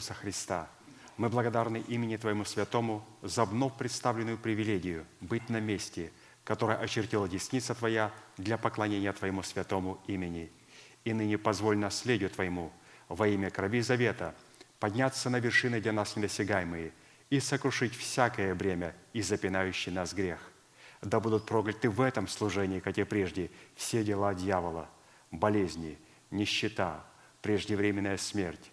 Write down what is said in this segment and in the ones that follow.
Иисуса Христа, мы благодарны имени Твоему Святому за вновь представленную привилегию быть на месте, которое очертила десница Твоя для поклонения Твоему Святому имени. И ныне позволь наследию Твоему во имя крови завета подняться на вершины для нас недосягаемые и сокрушить всякое бремя и запинающий нас грех. Да будут прокляты в этом служении, как и прежде, все дела дьявола, болезни, нищета, преждевременная смерть,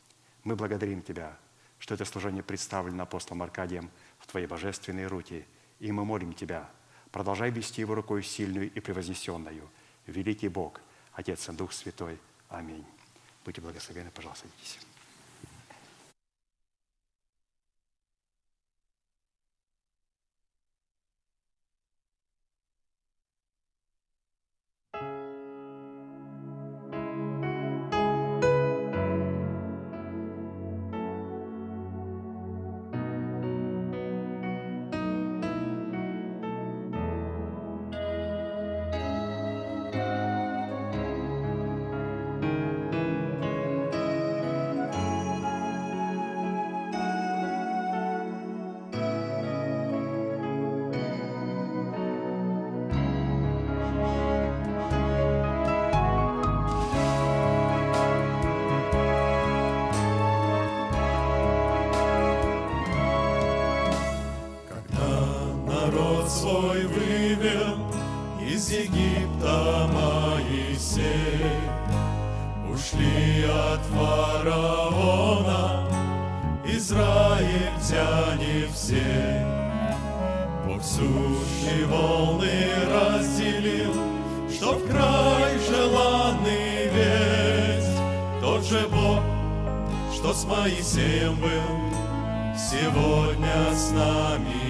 Мы благодарим Тебя, что это служение представлено апостолом Аркадием в Твоей божественной руки, и мы молим Тебя, продолжай вести его рукой сильную и превознесенную. Великий Бог, Отец и Дух Святой. Аминь. Будьте благословенны, пожалуйста, садитесь. Народ свой вывел из Египта Моисей, ушли от фараона израильтяне все. Бог сущие волны разделил, что в край желанный весть. Тот же Бог, что с Моисеем был, сегодня с нами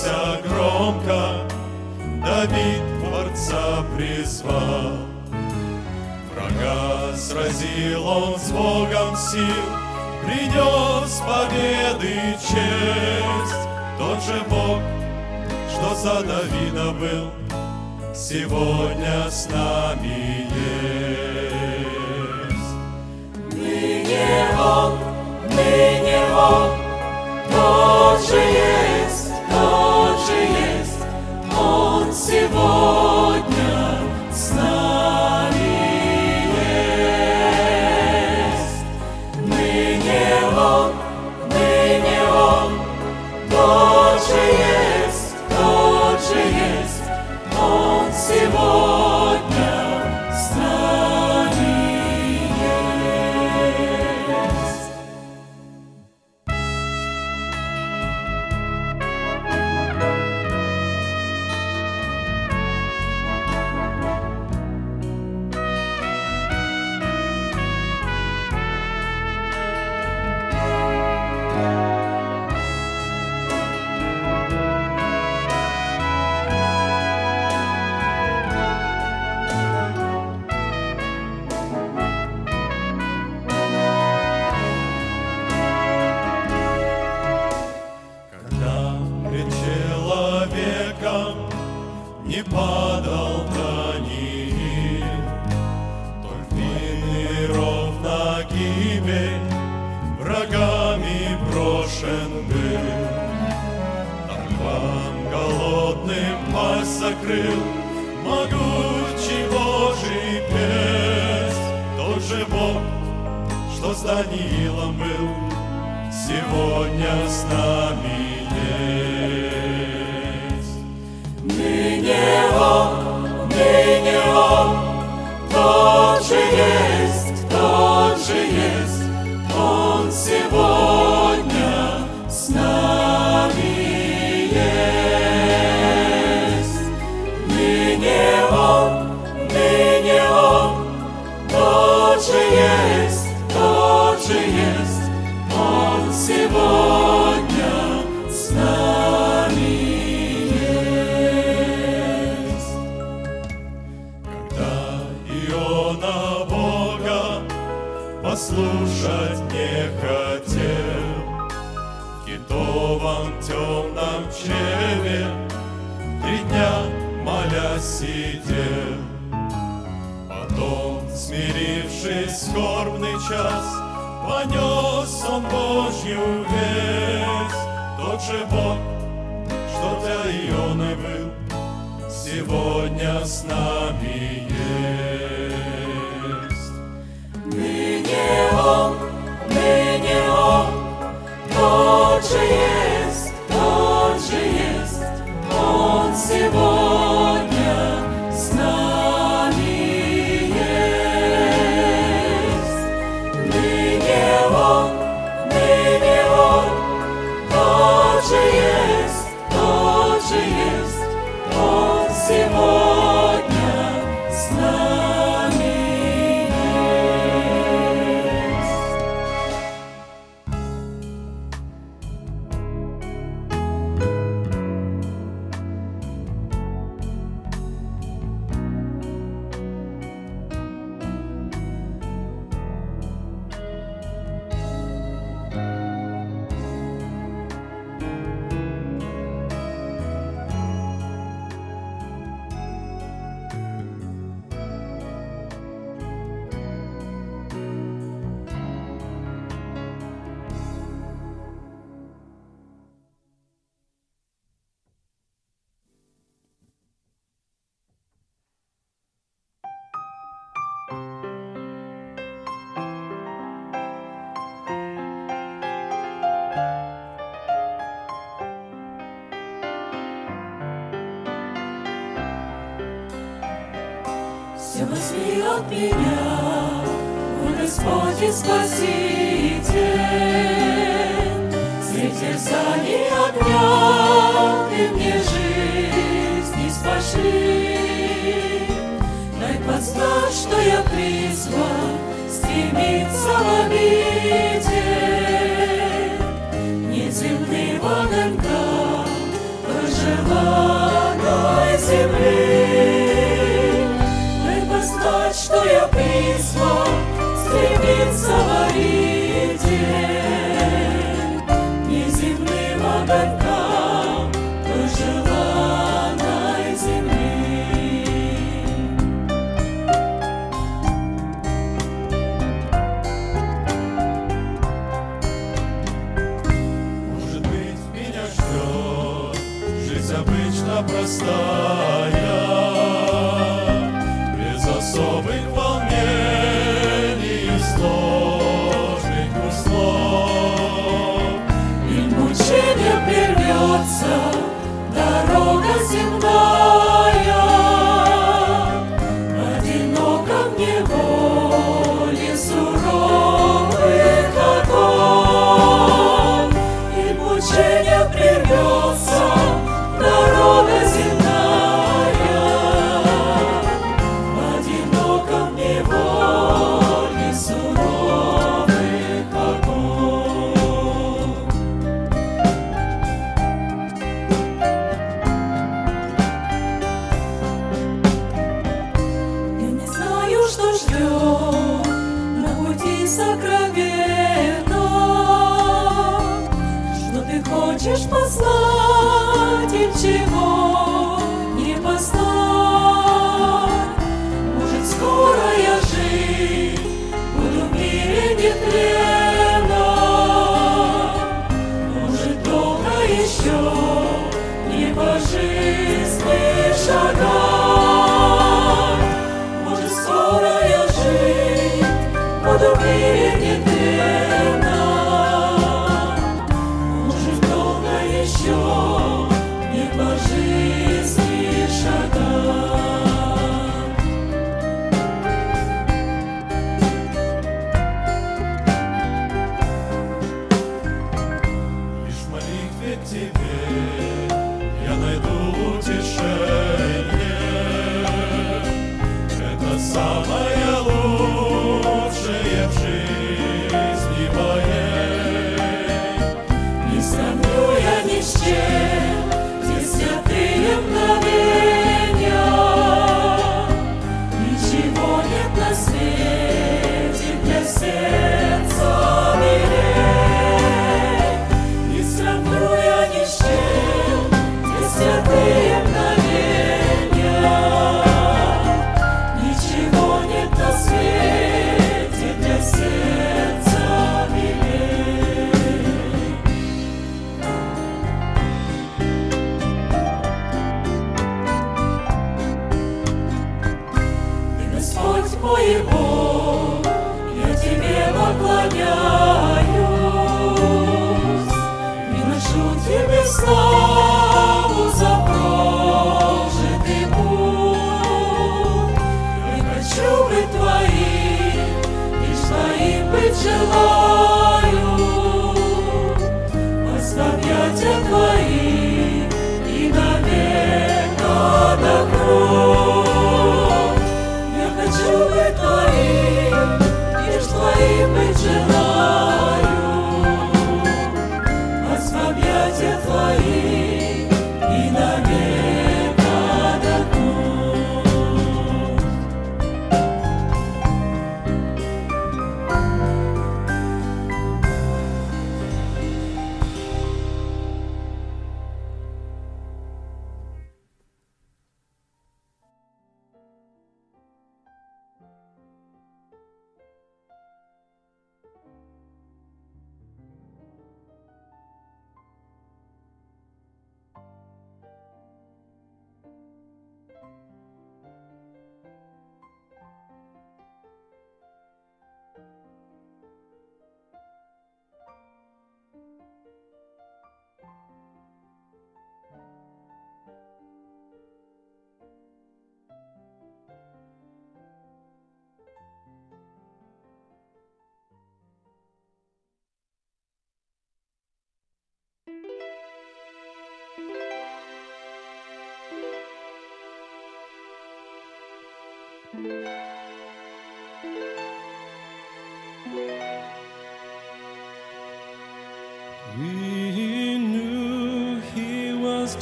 смеялся громко, Давид Творца призвал. Врага сразил он с Богом сил, Принес победы честь. Тот же Бог, что за Давида был, Сегодня с нами есть. Ныне Он, ныне Он, тот же есть, сегодня слушать не хотел. В китовом темном чреве три дня моля сидел. Потом, смирившись в скорбный час, понес он Божью весть. Тот же Бог, что для Ионы был, сегодня с нами Bogom, my nie on. Dobrze jest, dobrze jest, On Symbol.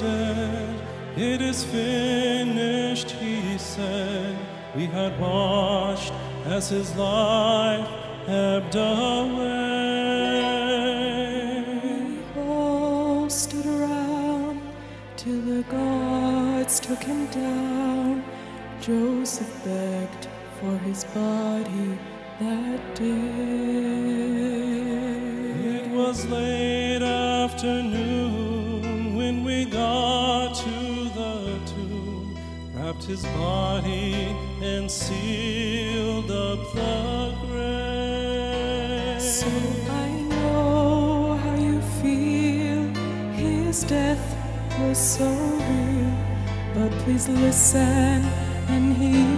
said, It is finished, he said. We had watched as his life ebbed away. All stood around till the guards took him down. Joseph begged for his body that day. It was late afternoon wrapped his body and sealed up the grave. So I know how you feel. His death was so real. But please listen and hear.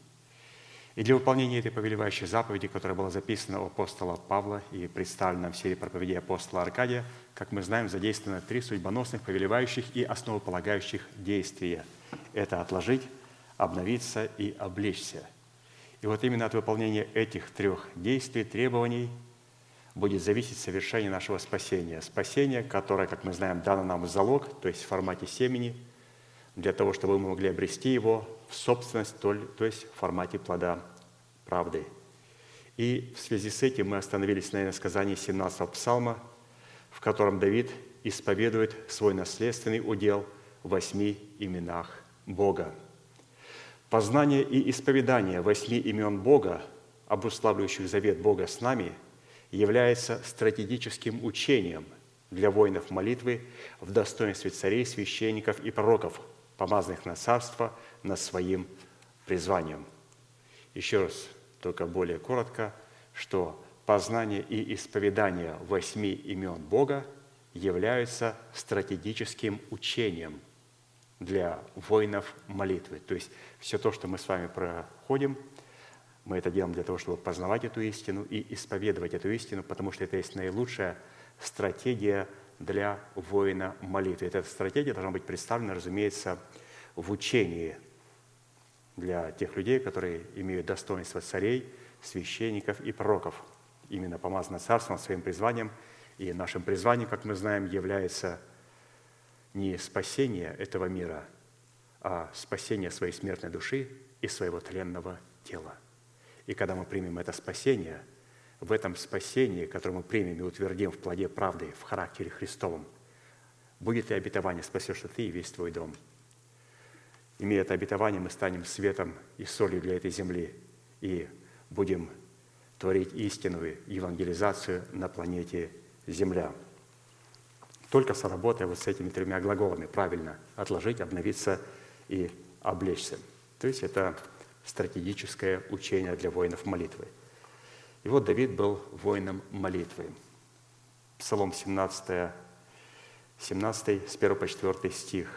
и для выполнения этой повелевающей заповеди, которая была записана у апостола Павла и представлена в серии проповедей апостола Аркадия, как мы знаем, задействовано три судьбоносных, повелевающих и основополагающих действия. Это отложить, обновиться и облечься. И вот именно от выполнения этих трех действий, требований будет зависеть совершение нашего спасения. Спасение, которое, как мы знаем, дано нам в залог, то есть в формате семени, для того, чтобы мы могли обрести его в собственность, то есть в формате плода правды. И в связи с этим мы остановились на сказании 17-го псалма, в котором Давид исповедует свой наследственный удел в восьми именах Бога. Познание и исповедание восьми имен Бога, обуславливающих завет Бога с нами, является стратегическим учением для воинов молитвы в достоинстве царей, священников и пророков, помазанных на царство – над своим призванием. Еще раз, только более коротко, что познание и исповедание восьми имен Бога являются стратегическим учением для воинов молитвы. То есть все то, что мы с вами проходим, мы это делаем для того, чтобы познавать эту истину и исповедовать эту истину, потому что это есть наилучшая стратегия для воина молитвы. Эта стратегия должна быть представлена, разумеется, в учении для тех людей, которые имеют достоинство царей, священников и пророков, именно помазано царством своим призванием. И нашим призванием, как мы знаем, является не спасение этого мира, а спасение своей смертной души и своего тленного тела. И когда мы примем это спасение, в этом спасении, которое мы примем и утвердим в плоде правды, в характере Христовом, будет и обетование, спасешься ты и весь твой дом. Имея это обетование, мы станем светом и солью для этой земли и будем творить истинную евангелизацию на планете Земля. Только соработая вот с этими тремя глаголами правильно – отложить, обновиться и облечься. То есть это стратегическое учение для воинов молитвы – и вот Давид был воином молитвы. Псалом 17, 17 с 1 по 4 стих.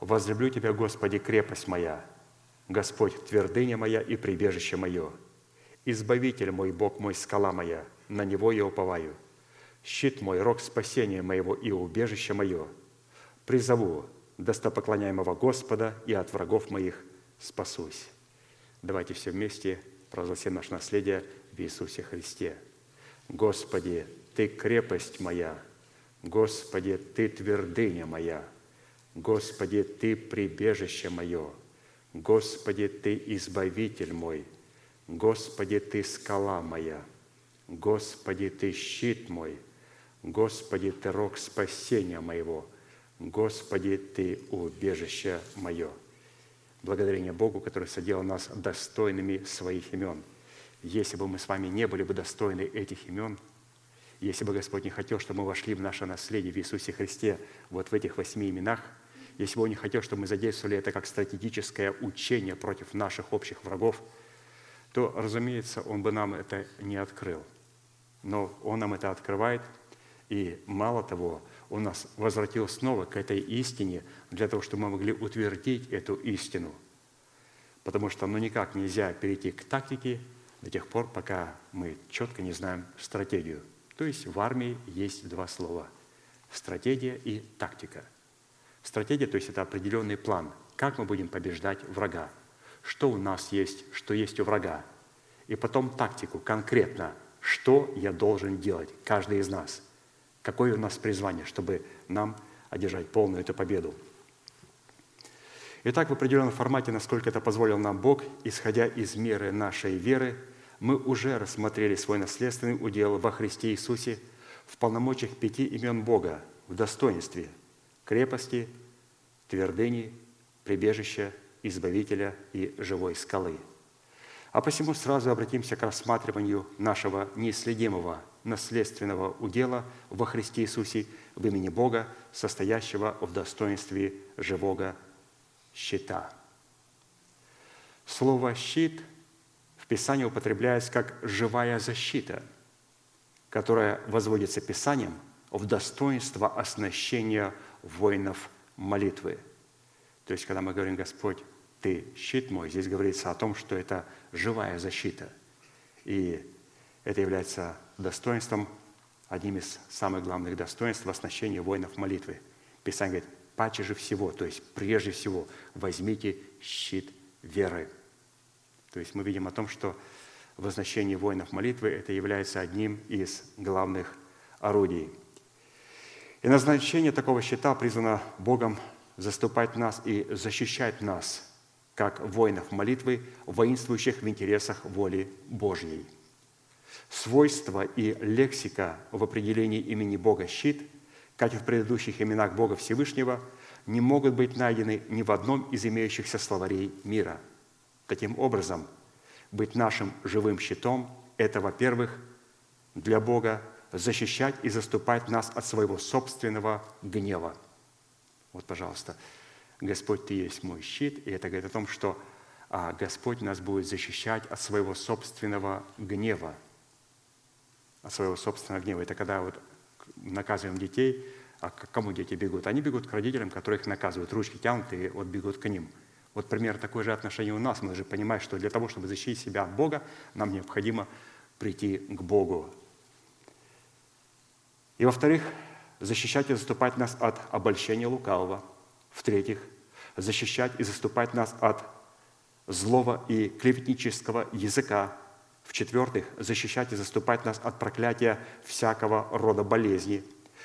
«Возлюблю Тебя, Господи, крепость моя, Господь, твердыня моя и прибежище мое, Избавитель мой, Бог мой, скала моя, на Него я уповаю, щит мой, рог спасения моего и убежище мое. Призову достопоклоняемого Господа, и от врагов моих спасусь». Давайте все вместе провозгласим наше наследие – в Иисусе Христе. Господи, Ты крепость моя, Господи, Ты твердыня моя, Господи, Ты прибежище мое, Господи, Ты избавитель мой, Господи, Ты скала моя, Господи, Ты щит мой, Господи, Ты рог спасения моего, Господи, Ты убежище мое. Благодарение Богу, который соделал нас достойными своих имен – если бы мы с вами не были бы достойны этих имен, если бы Господь не хотел, чтобы мы вошли в наше наследие в Иисусе Христе вот в этих восьми именах, если бы Он не хотел, чтобы мы задействовали это как стратегическое учение против наших общих врагов, то, разумеется, Он бы нам это не открыл. Но Он нам это открывает, и мало того, Он нас возвратил снова к этой истине для того, чтобы мы могли утвердить эту истину. Потому что ну никак нельзя перейти к тактике, до тех пор, пока мы четко не знаем стратегию. То есть в армии есть два слова – стратегия и тактика. Стратегия, то есть это определенный план, как мы будем побеждать врага, что у нас есть, что есть у врага. И потом тактику, конкретно, что я должен делать, каждый из нас, какое у нас призвание, чтобы нам одержать полную эту победу. Итак, в определенном формате, насколько это позволил нам Бог, исходя из меры нашей веры – мы уже рассмотрели свой наследственный удел во Христе Иисусе в полномочиях пяти имен Бога, в достоинстве крепости, твердыни, прибежища, избавителя и живой скалы. А посему сразу обратимся к рассматриванию нашего неисследимого наследственного удела во Христе Иисусе в имени Бога, состоящего в достоинстве живого щита. Слово «щит» Писание употребляется как живая защита, которая возводится Писанием в достоинство оснащения воинов молитвы. То есть, когда мы говорим, Господь, Ты щит мой, здесь говорится о том, что это живая защита. И это является достоинством, одним из самых главных достоинств оснащения воинов молитвы. Писание говорит, паче же всего, то есть прежде всего, возьмите щит веры – то есть мы видим о том, что возношение воинов молитвы – это является одним из главных орудий. И назначение такого щита призвано Богом заступать нас и защищать нас, как воинов молитвы, воинствующих в интересах воли Божьей. Свойства и лексика в определении имени Бога «щит», как и в предыдущих именах Бога Всевышнего, не могут быть найдены ни в одном из имеющихся словарей мира – Таким образом, быть нашим живым щитом – это, во-первых, для Бога защищать и заступать нас от своего собственного гнева. Вот, пожалуйста, Господь, Ты есть мой щит, и это говорит о том, что а, Господь нас будет защищать от своего собственного гнева. От своего собственного гнева. Это когда вот наказываем детей, а к кому дети бегут? Они бегут к родителям, которых наказывают, ручки тянут и вот бегут к ним – вот пример такое же отношение у нас. Мы должны понимать, что для того, чтобы защитить себя от Бога, нам необходимо прийти к Богу. И во-вторых, защищать и заступать нас от обольщения лукавого. В-третьих, защищать и заступать нас от злого и клеветнического языка. В-четвертых, защищать и заступать нас от проклятия всякого рода болезни.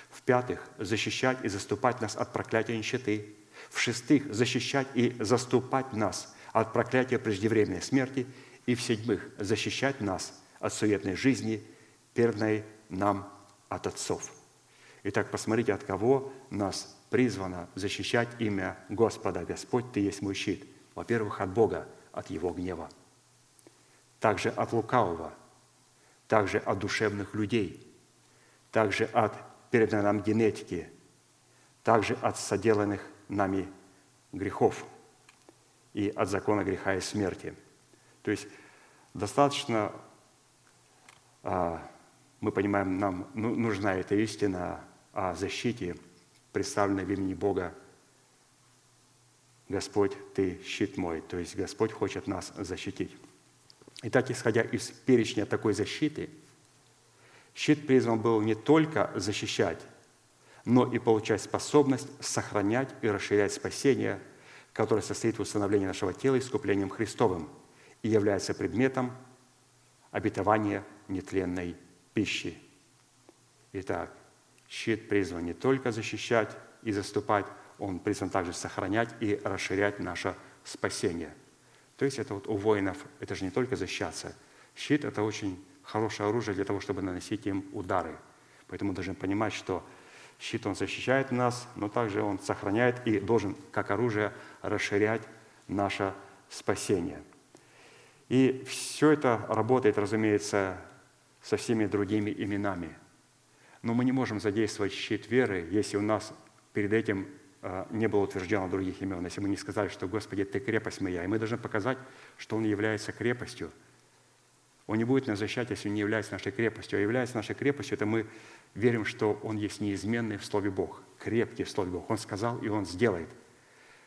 В-пятых, защищать и заступать нас от проклятия нищеты. В-шестых, защищать и заступать нас от проклятия преждевременной смерти. И в-седьмых, защищать нас от суетной жизни, перданной нам от отцов. Итак, посмотрите, от кого нас призвано защищать имя Господа. Господь, Ты есть мой щит. Во-первых, от Бога, от Его гнева. Также от лукавого, также от душевных людей, также от переданной нам генетики, также от соделанных нами грехов и от закона греха и смерти. То есть достаточно, а, мы понимаем, нам ну, нужна эта истина о защите, представленной в имени Бога. Господь, Ты щит мой. То есть Господь хочет нас защитить. Итак, исходя из перечня такой защиты, щит призван был не только защищать, но и получать способность сохранять и расширять спасение, которое состоит в установлении нашего тела искуплением Христовым и является предметом обетования нетленной пищи. Итак, щит призван не только защищать и заступать, он призван также сохранять и расширять наше спасение. То есть это вот у воинов, это же не только защищаться. Щит – это очень хорошее оружие для того, чтобы наносить им удары. Поэтому должны понимать, что Щит, он защищает нас, но также он сохраняет и должен, как оружие, расширять наше спасение. И все это работает, разумеется, со всеми другими именами. Но мы не можем задействовать щит веры, если у нас перед этим а, не было утверждено других имен, если мы не сказали, что «Господи, Ты крепость моя». И мы должны показать, что Он является крепостью. Он не будет нас защищать, если Он не является нашей крепостью. А является нашей крепостью, это мы верим, что Он есть неизменный в Слове Бог, крепкий в Слове Бог. Он сказал, и Он сделает.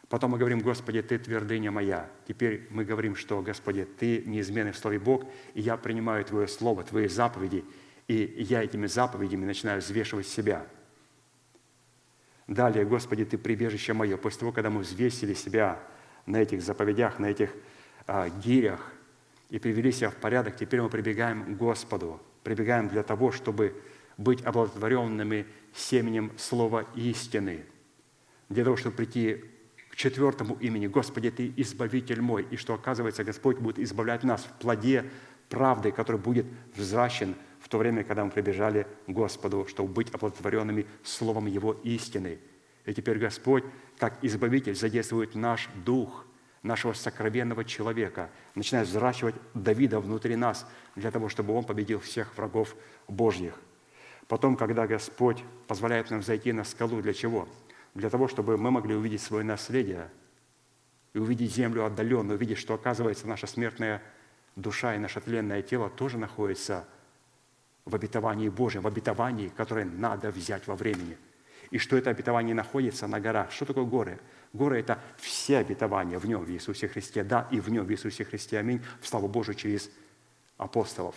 Потом мы говорим, Господи, Ты твердыня моя. Теперь мы говорим, что, Господи, Ты неизменный в Слове Бог, и я принимаю Твое Слово, Твои заповеди, и я этими заповедями начинаю взвешивать себя. Далее, Господи, Ты прибежище мое. После того, когда мы взвесили себя на этих заповедях, на этих а, гирях и привели себя в порядок, теперь мы прибегаем к Господу. Прибегаем для того, чтобы быть оплодотворенными семенем слова истины, для того, чтобы прийти четвертому имени «Господи, Ты избавитель мой», и что, оказывается, Господь будет избавлять нас в плоде правды, который будет взращен в то время, когда мы прибежали к Господу, чтобы быть оплодотворенными словом Его истины. И теперь Господь, как избавитель, задействует наш дух, нашего сокровенного человека, начинает взращивать Давида внутри нас, для того, чтобы он победил всех врагов Божьих. Потом, когда Господь позволяет нам зайти на скалу, для чего? Для того, чтобы мы могли увидеть свое наследие и увидеть землю отдаленно, увидеть, что, оказывается, наша смертная душа и наше тленное тело тоже находится в обетовании Божьем, в обетовании, которое надо взять во времени. И что это обетование находится на горах. Что такое горы? Горы – это все обетования в нем, в Иисусе Христе. Да, и в нем, в Иисусе Христе. Аминь. В славу Божию через апостолов.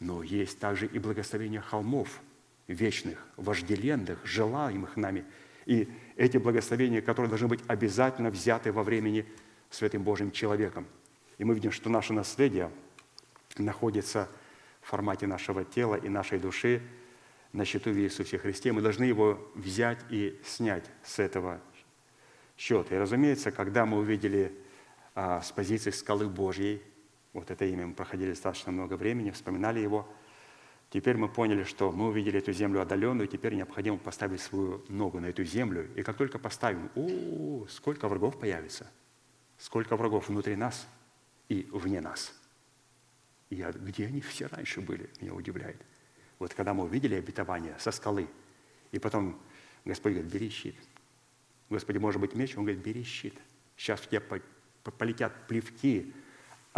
Но есть также и благословение холмов – вечных, вожделенных, желаемых нами. И эти благословения, которые должны быть обязательно взяты во времени Святым Божьим человеком. И мы видим, что наше наследие находится в формате нашего тела и нашей души на счету в Иисусе Христе. Мы должны его взять и снять с этого счета. И, разумеется, когда мы увидели а, с позиции скалы Божьей, вот это имя мы проходили достаточно много времени, вспоминали его – Теперь мы поняли, что мы увидели эту землю отдаленную, теперь необходимо поставить свою ногу на эту землю. И как только поставим, о, сколько врагов появится, сколько врагов внутри нас и вне нас. И я, где они все раньше были, меня удивляет. Вот когда мы увидели обетование со скалы, и потом Господь говорит, бери щит. Господи, может быть меч? Он говорит, бери щит. Сейчас в тебя полетят плевки,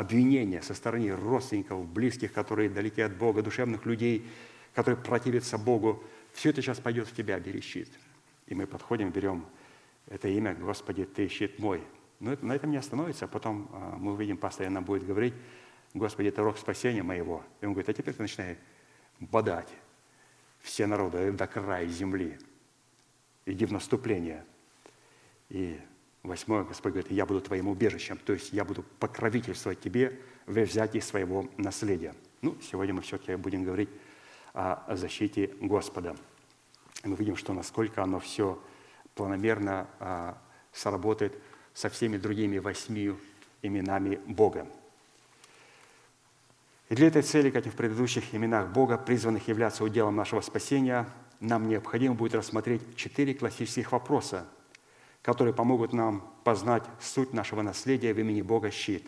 обвинения со стороны родственников, близких, которые далеки от Бога, душевных людей, которые противятся Богу, все это сейчас пойдет в тебя, бери щит. И мы подходим, берем это имя, Господи, Ты щит мой. Но на этом не остановится, а потом а, мы увидим, постоянно будет говорить, Господи, это рог спасения моего. И он говорит, а теперь ты начинай бодать все народы до края земли. Иди в наступление. И Восьмое, Господь говорит, я буду твоим убежищем, то есть я буду покровительствовать тебе в взятии своего наследия. Ну, сегодня мы все-таки будем говорить о защите Господа. Мы видим, что насколько оно все планомерно а, сработает со всеми другими восьми именами Бога. И для этой цели, как и в предыдущих именах Бога, призванных являться уделом нашего спасения, нам необходимо будет рассмотреть четыре классических вопроса, которые помогут нам познать суть нашего наследия в имени Бога щит,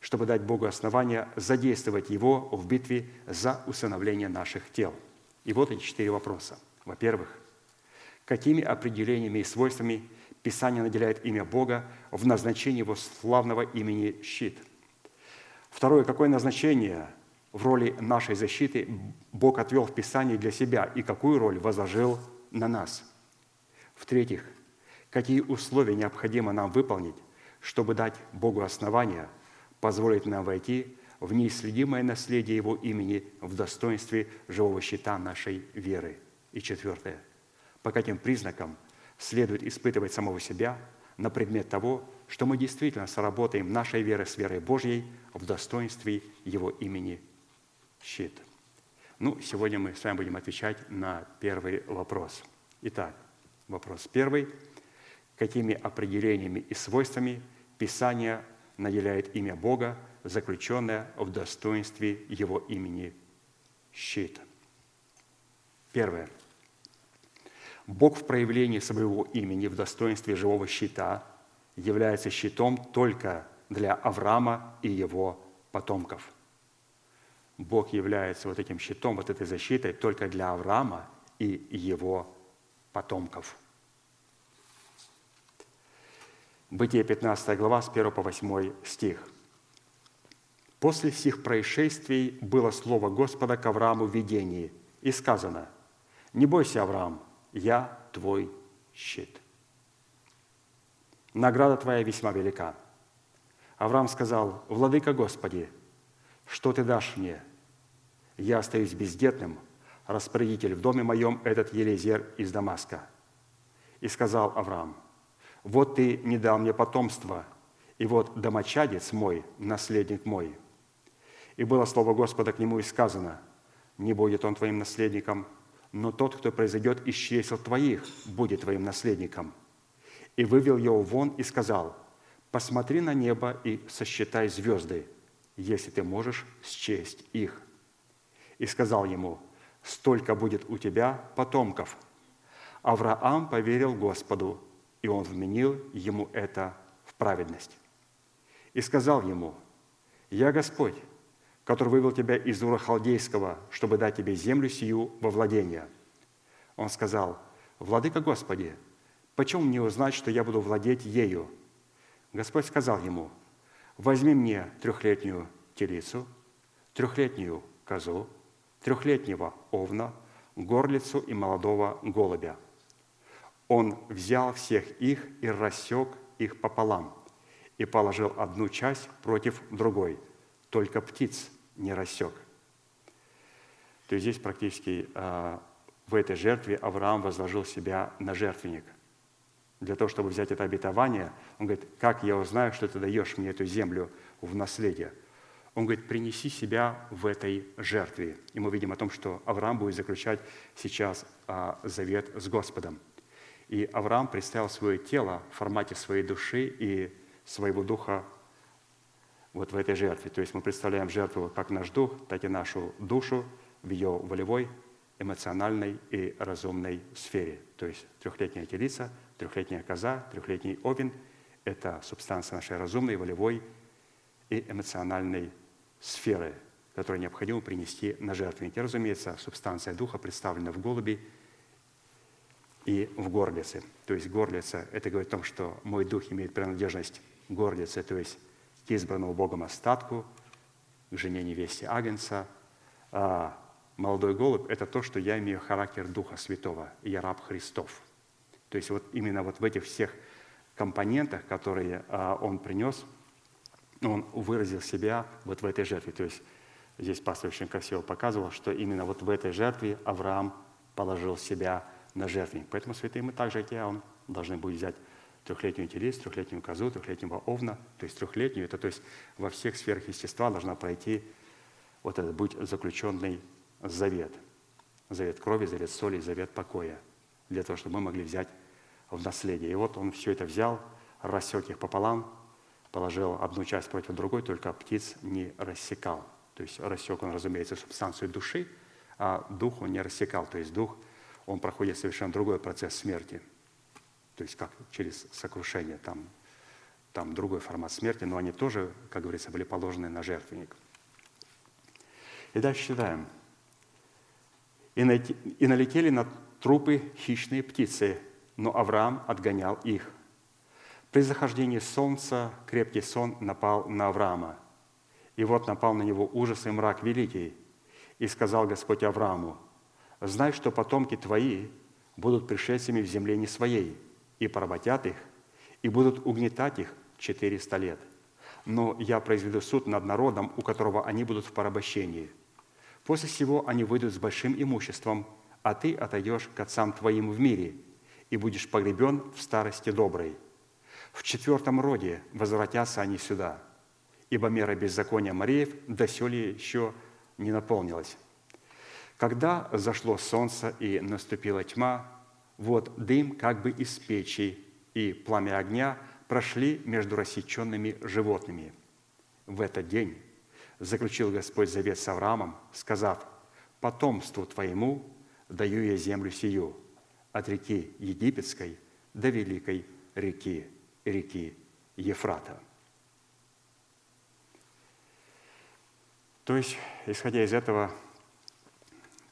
чтобы дать Богу основания задействовать Его в битве за усыновление наших тел. И вот эти четыре вопроса. Во-первых, какими определениями и свойствами Писание наделяет имя Бога в назначении Его славного имени щит – Второе, какое назначение в роли нашей защиты Бог отвел в Писании для себя и какую роль возложил на нас. В-третьих, какие условия необходимо нам выполнить, чтобы дать Богу основания, позволить нам войти в неисследимое наследие Его имени в достоинстве живого щита нашей веры. И четвертое, по каким признакам следует испытывать самого себя на предмет того, что мы действительно сработаем нашей верой с верой Божьей в достоинстве Его имени щит. Ну, сегодня мы с вами будем отвечать на первый вопрос. Итак, вопрос первый. Какими определениями и свойствами Писание наделяет имя Бога, заключенное в достоинстве Его имени щит? Первое. Бог в проявлении своего имени в достоинстве живого щита – является щитом только для Авраама и его потомков. Бог является вот этим щитом, вот этой защитой только для Авраама и его потомков. Бытие 15 глава с 1 по 8 стих. «После сих происшествий было слово Господа к Аврааму в видении, и сказано, «Не бойся, Авраам, я твой щит» награда твоя весьма велика». Авраам сказал, «Владыка Господи, что ты дашь мне? Я остаюсь бездетным, распорядитель в доме моем этот Елизер из Дамаска». И сказал Авраам, «Вот ты не дал мне потомства, и вот домочадец мой, наследник мой». И было слово Господа к нему и сказано, «Не будет он твоим наследником, но тот, кто произойдет из чресел твоих, будет твоим наследником» и вывел его вон и сказал, «Посмотри на небо и сосчитай звезды, если ты можешь счесть их». И сказал ему, «Столько будет у тебя потомков». Авраам поверил Господу, и он вменил ему это в праведность. И сказал ему, «Я Господь, который вывел тебя из Ура Халдейского, чтобы дать тебе землю сию во владение». Он сказал, «Владыка Господи, Почему мне узнать, что я буду владеть ею? Господь сказал ему, возьми мне трехлетнюю телицу, трехлетнюю козу, трехлетнего овна, горлицу и молодого голубя. Он взял всех их и рассек их пополам и положил одну часть против другой, только птиц не рассек. То есть здесь практически а, в этой жертве Авраам возложил себя на жертвенник – для того, чтобы взять это обетование, он говорит, как я узнаю, что ты даешь мне эту землю в наследие? Он говорит, принеси себя в этой жертве. И мы видим о том, что Авраам будет заключать сейчас а, завет с Господом. И Авраам представил свое тело в формате своей души и своего духа вот в этой жертве. То есть мы представляем жертву как наш дух, так и нашу душу в ее волевой, эмоциональной и разумной сфере. То есть трехлетняя телица – трехлетняя коза, трехлетний овен – это субстанция нашей разумной, волевой и эмоциональной сферы, которую необходимо принести на жертвенник. И, разумеется, субстанция духа представлена в голуби и в горлице. То есть горлица – это говорит о том, что мой дух имеет принадлежность горлице, то есть к избранному Богом остатку, к жене невесте Агнца. А молодой голубь – это то, что я имею характер Духа Святого, я раб Христов – то есть вот именно вот в этих всех компонентах, которые а, он принес, он выразил себя вот в этой жертве. То есть здесь пастор очень красиво показывал, что именно вот в этой жертве Авраам положил себя на жертвенник. Поэтому святые мы так же, как и должны будем взять трехлетнюю телец, трехлетнюю козу, трехлетнего овна, то есть трехлетнюю, это то есть во всех сферах естества должна пройти вот этот быть заключенный завет. Завет крови, завет соли, завет покоя, для того, чтобы мы могли взять в наследие. И вот он все это взял, рассек их пополам, положил одну часть против другой, только птиц не рассекал. То есть рассек он, разумеется, субстанцию души, а дух он не рассекал. То есть дух, он проходит совершенно другой процесс смерти. То есть как через сокрушение, там, там другой формат смерти, но они тоже, как говорится, были положены на жертвенник. И дальше читаем. «И, найти, и налетели на трупы хищные птицы, но Авраам отгонял их. При захождении солнца крепкий сон напал на Авраама. И вот напал на него ужас и мрак великий. И сказал Господь Аврааму, «Знай, что потомки твои будут пришельцами в земле не своей, и поработят их, и будут угнетать их четыреста лет. Но я произведу суд над народом, у которого они будут в порабощении. После всего они выйдут с большим имуществом, а ты отойдешь к отцам твоим в мире и будешь погребен в старости доброй. В четвертом роде возвратятся они сюда, ибо мера беззакония Мариев доселе еще не наполнилась. Когда зашло солнце и наступила тьма, вот дым как бы из печи и пламя огня прошли между рассеченными животными. В этот день заключил Господь завет с Авраамом, сказав, «Потомству твоему даю я землю сию, от реки Египетской до великой реки, реки Ефрата». То есть, исходя из этого,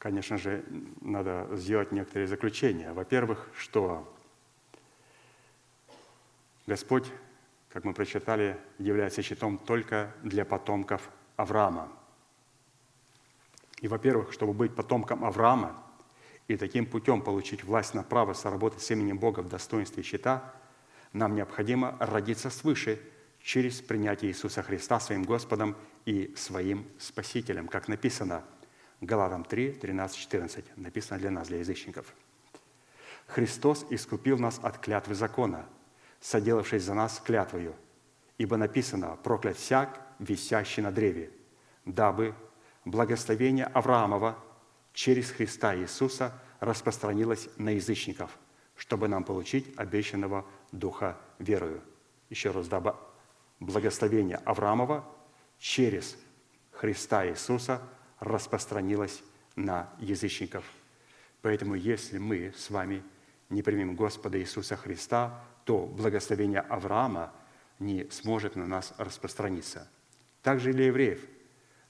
конечно же, надо сделать некоторые заключения. Во-первых, что Господь, как мы прочитали, является щитом только для потомков Авраама. И, во-первых, чтобы быть потомком Авраама и таким путем получить власть на право соработать с именем Бога в достоинстве щита, нам необходимо родиться свыше через принятие Иисуса Христа своим Господом и своим Спасителем, как написано Галатам 3, 13, 14, написано для нас, для язычников. Христос искупил нас от клятвы закона, соделавшись за нас клятвою, ибо написано «проклят всяк, висящий на древе, дабы благословение Авраамова через Христа Иисуса распространилось на язычников, чтобы нам получить обещанного Духа верою». Еще раз, дабы благословение Авраамова через Христа Иисуса распространилось на язычников. Поэтому если мы с вами не примем Господа Иисуса Христа, то благословение Авраама не сможет на нас распространиться. Также и для евреев.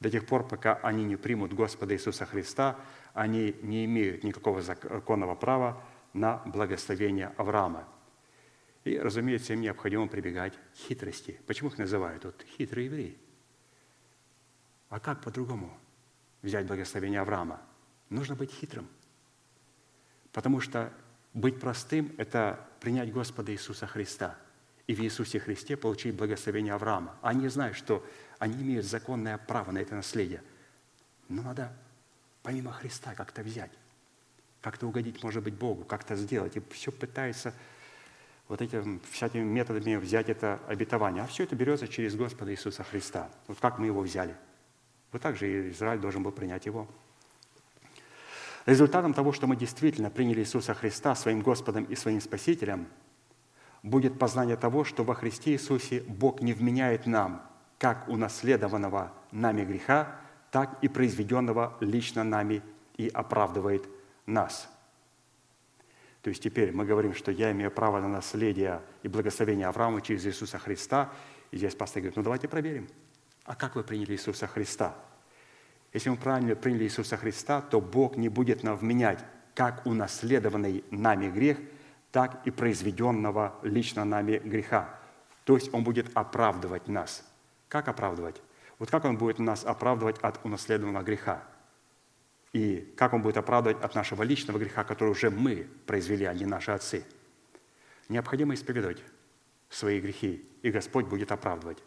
До тех пор, пока они не примут Господа Иисуса Христа, они не имеют никакого законного права на благословение Авраама. И, разумеется, им необходимо прибегать к хитрости. Почему их называют вот хитрые евреи? А как по-другому взять благословение Авраама? Нужно быть хитрым. Потому что быть простым – это принять Господа Иисуса Христа и в Иисусе Христе получить благословение Авраама. Они знают, что они имеют законное право на это наследие. Но надо помимо Христа как-то взять, как-то угодить, может быть, Богу, как-то сделать. И все пытается вот этими всякими методами взять это обетование. А все это берется через Господа Иисуса Христа. Вот как мы его взяли. Вот так же и Израиль должен был принять его. Результатом того, что мы действительно приняли Иисуса Христа своим Господом и своим Спасителем, будет познание того, что во Христе Иисусе Бог не вменяет нам как унаследованного нами греха, так и произведенного лично нами и оправдывает нас. То есть теперь мы говорим, что я имею право на наследие и благословение Авраама через Иисуса Христа. И здесь пастор говорит, ну давайте проверим. А как вы приняли Иисуса Христа? Если мы правильно приняли Иисуса Христа, то Бог не будет нам вменять как унаследованный нами грех, так и произведенного лично нами греха. То есть Он будет оправдывать нас. Как оправдывать? Вот как Он будет нас оправдывать от унаследованного греха? И как Он будет оправдывать от нашего личного греха, который уже мы произвели, а не наши отцы? Необходимо исповедовать свои грехи, и Господь будет оправдывать.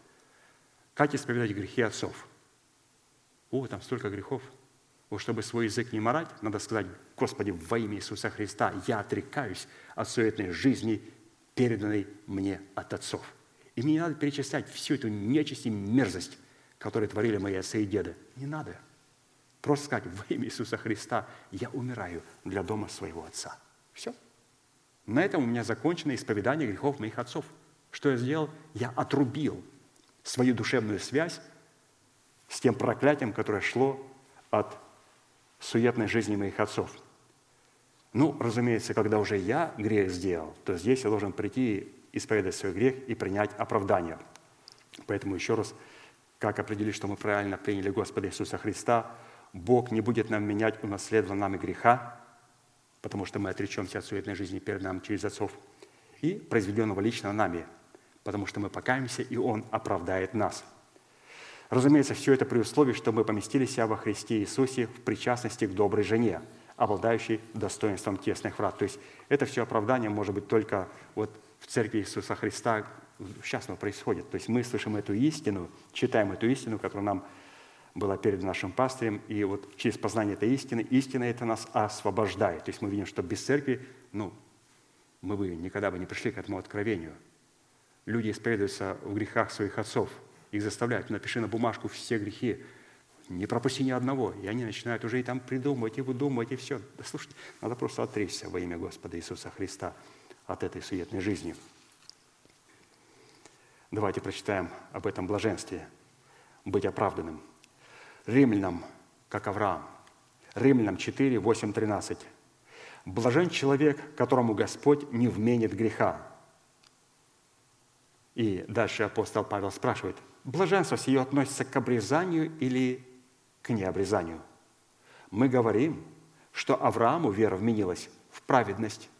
Как исповедовать грехи отцов? О, там столько грехов. Вот чтобы свой язык не морать, надо сказать, Господи, во имя Иисуса Христа, я отрекаюсь от суетной жизни, переданной мне от отцов. И мне не надо перечислять всю эту нечисть и мерзость, которые творили мои отцы и деды. Не надо. Просто сказать, во имя Иисуса Христа я умираю для дома своего отца. Все. На этом у меня закончено исповедание грехов моих отцов. Что я сделал? Я отрубил свою душевную связь с тем проклятием, которое шло от суетной жизни моих отцов. Ну, разумеется, когда уже я грех сделал, то здесь я должен прийти и исповедать свой грех и принять оправдание. Поэтому еще раз, как определить, что мы правильно приняли Господа Иисуса Христа, Бог не будет нам менять унаследованного нами греха, потому что мы отречемся от суетной жизни перед нами через отцов, и произведенного лично нами, потому что мы покаемся, и Он оправдает нас – Разумеется, все это при условии, что мы поместили себя во Христе Иисусе в причастности к доброй жене, обладающей достоинством тесных врат. То есть это все оправдание может быть только вот в Церкви Иисуса Христа сейчас оно происходит. То есть мы слышим эту истину, читаем эту истину, которая нам была перед нашим пастырем, и вот через познание этой истины, истина это нас освобождает. То есть мы видим, что без церкви, ну, мы бы никогда бы не пришли к этому откровению. Люди исповедуются в грехах своих отцов – их заставляют, напиши на бумажку все грехи, не пропусти ни одного. И они начинают уже и там придумывать, и выдумывать, и все. Да слушайте, надо просто отречься во имя Господа Иисуса Христа от этой суетной жизни. Давайте прочитаем об этом блаженстве. Быть оправданным. Римлянам, как Авраам. Римлянам 4, 8, 13. «Блажен человек, которому Господь не вменит греха». И дальше апостол Павел спрашивает – блаженство сие относится к обрезанию или к необрезанию? Мы говорим, что Аврааму вера вменилась в праведность.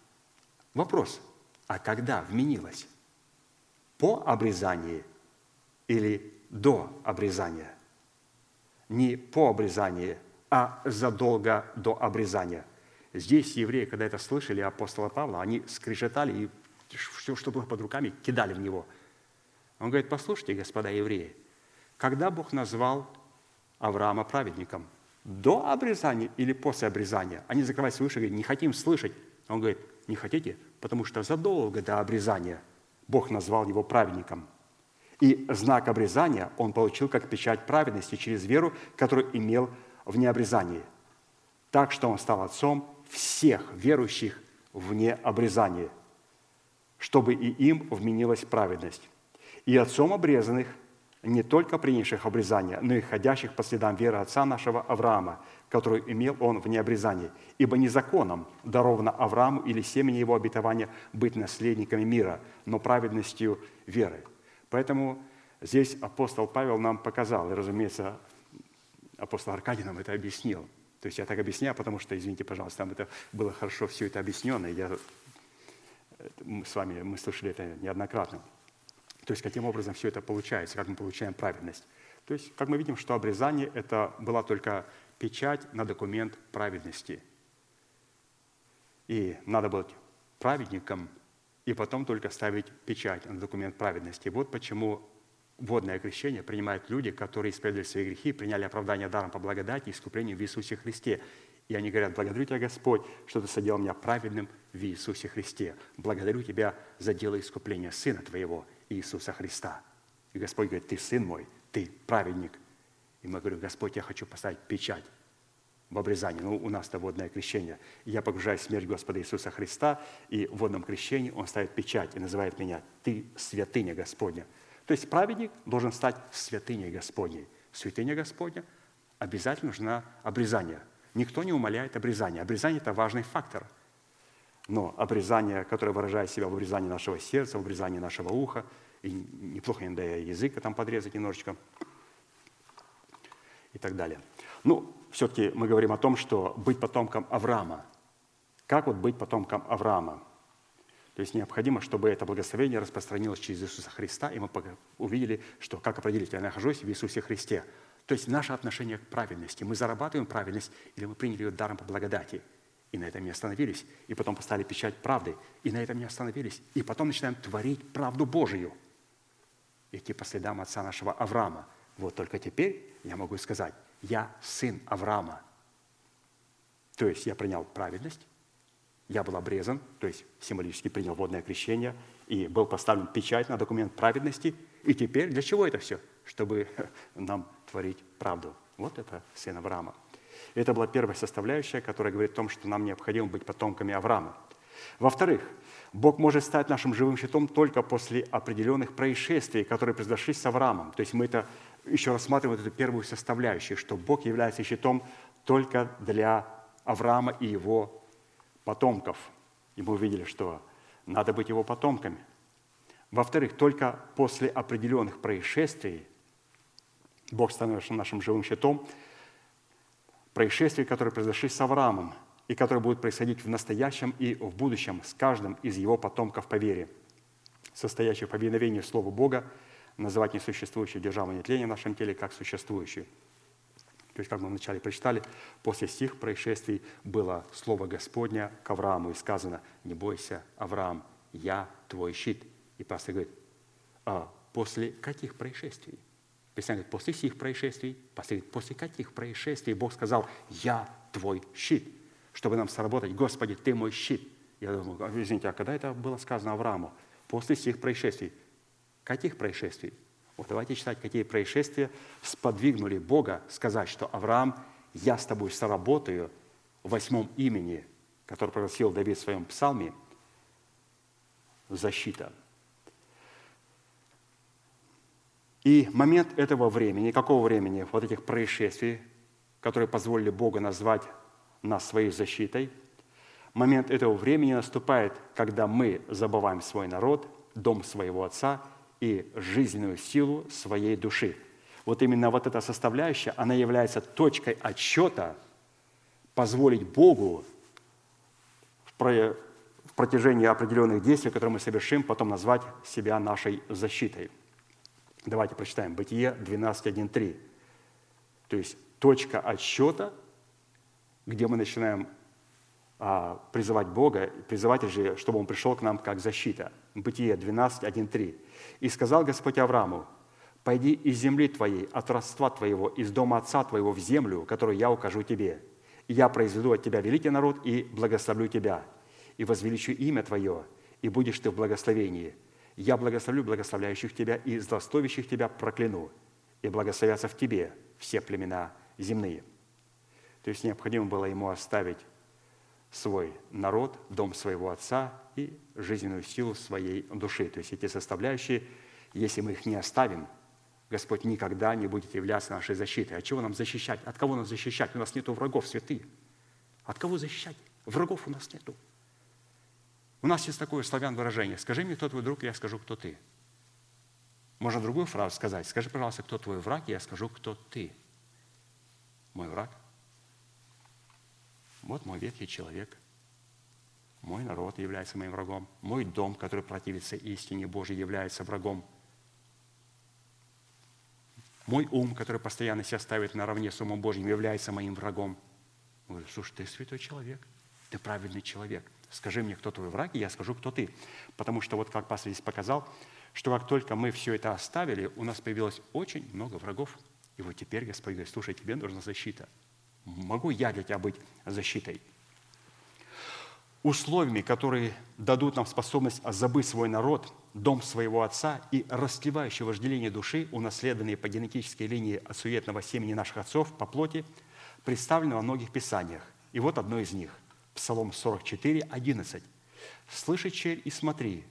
Вопрос, а когда вменилась? По обрезании или до обрезания? Не по обрезанию, а задолго до обрезания. Здесь евреи, когда это слышали апостола Павла, они скрежетали и все, что было под руками, кидали в него – он говорит, послушайте, господа евреи, когда Бог назвал Авраама праведником? До обрезания или после обрезания? Они закрывают уши и говорят, не хотим слышать. Он говорит, не хотите? Потому что задолго до обрезания Бог назвал его праведником. И знак обрезания он получил как печать праведности через веру, которую имел в необрезании. Так что он стал отцом всех верующих вне обрезания, чтобы и им вменилась праведность и отцом обрезанных, не только принявших обрезание, но и ходящих по следам веры отца нашего Авраама, которую имел он в необрезании. Ибо не законом даровано Аврааму или семени его обетования быть наследниками мира, но праведностью веры. Поэтому здесь апостол Павел нам показал, и, разумеется, апостол Аркадий нам это объяснил. То есть я так объясняю, потому что, извините, пожалуйста, там это было хорошо все это объяснено, и я, мы с вами мы слышали это неоднократно. То есть каким образом все это получается, как мы получаем праведность. То есть, как мы видим, что обрезание – это была только печать на документ праведности. И надо быть праведником, и потом только ставить печать на документ праведности. Вот почему водное крещение принимают люди, которые исповедовали свои грехи, приняли оправдание даром по благодати и искуплению в Иисусе Христе. И они говорят, благодарю Тебя, Господь, что Ты соделал меня праведным в Иисусе Христе. Благодарю Тебя за дело искупления Сына Твоего – Иисуса Христа. И Господь говорит, ты сын мой, ты праведник. И мы говорим, Господь, я хочу поставить печать в обрезании. Ну, у нас-то водное крещение. И я погружаю в смерть Господа Иисуса Христа, и в водном крещении Он ставит печать и называет меня «Ты святыня Господня». То есть праведник должен стать святыней Господней. Святыня Господня обязательно нужна обрезание. Никто не умаляет обрезание. Обрезание – это важный фактор – но обрезание, которое выражает себя в обрезании нашего сердца, в обрезании нашего уха, и неплохо иногда языка там подрезать немножечко, и так далее. Ну, все-таки мы говорим о том, что быть потомком Авраама. Как вот быть потомком Авраама? То есть необходимо, чтобы это благословение распространилось через Иисуса Христа, и мы увидели, что как определить, я нахожусь в Иисусе Христе. То есть наше отношение к праведности. Мы зарабатываем праведность или мы приняли ее даром по благодати – и на этом не остановились. И потом поставили печать правды. И на этом не остановились. И потом начинаем творить правду Божию. Идти по следам отца нашего Авраама. Вот только теперь я могу сказать, я сын Авраама. То есть я принял праведность, я был обрезан, то есть символически принял водное крещение, и был поставлен печать на документ праведности. И теперь для чего это все? Чтобы нам творить правду. Вот это сын Авраама. Это была первая составляющая, которая говорит о том, что нам необходимо быть потомками Авраама. Во-вторых, Бог может стать нашим живым щитом только после определенных происшествий, которые произошли с Авраамом. То есть мы это еще рассматриваем эту первую составляющую, что Бог является щитом только для Авраама и его потомков. И мы увидели, что надо быть его потомками. Во-вторых, только после определенных происшествий Бог становится нашим живым щитом, происшествий, которые произошли с Авраамом и которые будут происходить в настоящем и в будущем с каждым из его потомков по вере, состоящих в повиновении Слову Бога, называть несуществующее державное тление в нашем теле как существующее. То есть, как мы вначале прочитали, после сих происшествий было слово Господня к Аврааму, и сказано, не бойся, Авраам, я твой щит. И пастор говорит, а после каких происшествий? Писание после сих происшествий, говорит, после каких происшествий Бог сказал, я твой щит, чтобы нам сработать, Господи, ты мой щит. Я думаю, «А, извините, а когда это было сказано Аврааму? После сих происшествий. Каких происшествий? Вот давайте читать, какие происшествия сподвигнули Бога сказать, что Авраам, я с тобой сработаю в восьмом имени, которое просил Давид в своем псалме, защита. И момент этого времени, какого времени, вот этих происшествий, которые позволили Богу назвать нас своей защитой, момент этого времени наступает, когда мы забываем свой народ, дом своего отца – и жизненную силу своей души. Вот именно вот эта составляющая, она является точкой отсчета позволить Богу в протяжении определенных действий, которые мы совершим, потом назвать себя нашей защитой. Давайте прочитаем. Бытие 12.1.3. То есть точка отсчета, где мы начинаем а, призывать Бога, призывать же, чтобы Он пришел к нам как защита. Бытие 12.1.3. И сказал Господь Аврааму, «Пойди из земли твоей, от родства твоего, из дома отца твоего в землю, которую я укажу тебе. И я произведу от тебя великий народ и благословлю тебя, и возвеличу имя твое, и будешь ты в благословении. Я благословлю благословляющих тебя и злословящих тебя прокляну, и благословятся в тебе все племена земные». То есть необходимо было ему оставить свой народ, дом своего отца и жизненную силу своей души. То есть эти составляющие, если мы их не оставим, Господь никогда не будет являться нашей защитой. От чего нам защищать? От кого нас защищать? У нас нет врагов, святые. От кого защищать? Врагов у нас нету. У нас есть такое славян выражение. Скажи мне, кто твой друг, и я скажу, кто ты. Можно другую фразу сказать. Скажи, пожалуйста, кто твой враг, и я скажу, кто ты. Мой враг – вот мой ветхий человек, мой народ является моим врагом, мой дом, который противится истине Божьей, является врагом. Мой ум, который постоянно себя ставит наравне с умом Божьим, является моим врагом. Я говорю, слушай, ты святой человек, ты правильный человек. Скажи мне, кто твой враг, и я скажу, кто ты. Потому что вот как пастор здесь показал, что как только мы все это оставили, у нас появилось очень много врагов. И вот теперь Господь говорит, слушай, тебе нужна защита – Могу я для тебя быть защитой? Условиями, которые дадут нам способность забыть свой народ, дом своего отца и растлевающее вожделение души, унаследованные по генетической линии от суетного семени наших отцов по плоти, представлены во многих писаниях. И вот одно из них. Псалом 44, 11. «Слыши, черь, и смотри,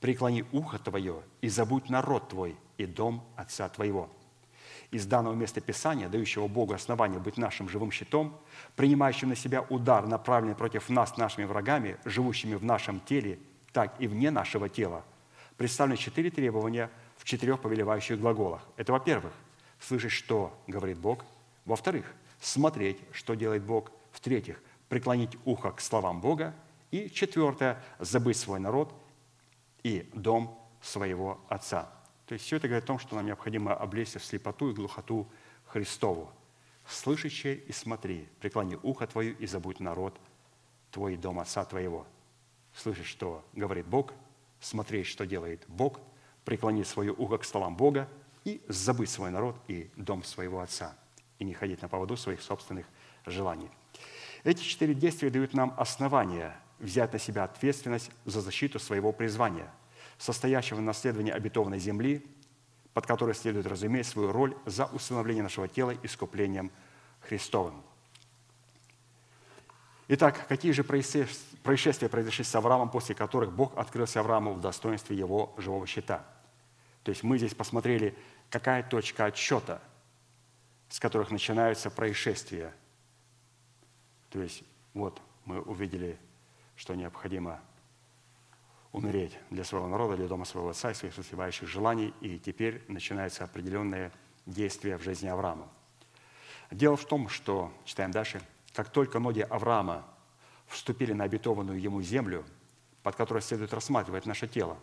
преклони ухо твое, и забудь народ твой и дом отца твоего» из данного места Писания, дающего Богу основание быть нашим живым щитом, принимающим на себя удар, направленный против нас нашими врагами, живущими в нашем теле, так и вне нашего тела, представлены четыре требования в четырех повелевающих глаголах. Это, во-первых, слышать, что говорит Бог. Во-вторых, смотреть, что делает Бог. В-третьих, преклонить ухо к словам Бога. И четвертое, забыть свой народ и дом своего Отца – то есть все это говорит о том, что нам необходимо облечься в слепоту и глухоту Христову. Слышащее и смотри, преклони ухо твое и забудь народ твой дом отца твоего. Слышишь, что говорит Бог, смотреть, что делает Бог, преклони свое ухо к словам Бога и забыть свой народ и дом своего отца, и не ходить на поводу своих собственных желаний. Эти четыре действия дают нам основания взять на себя ответственность за защиту своего призвания – состоящего в наследовании обетованной земли, под которой следует разуметь свою роль за установление нашего тела искуплением Христовым. Итак, какие же происшествия произошли с Авраамом, после которых Бог открылся Аврааму в достоинстве его живого щита? То есть мы здесь посмотрели какая точка отсчета, с которых начинаются происшествия. То есть вот мы увидели, что необходимо умереть для своего народа, для дома своего отца и своих созревающих желаний, и теперь начинаются определенные действия в жизни Авраама. Дело в том, что, читаем дальше, как только ноги Авраама вступили на обетованную ему землю, под которой следует рассматривать наше тело,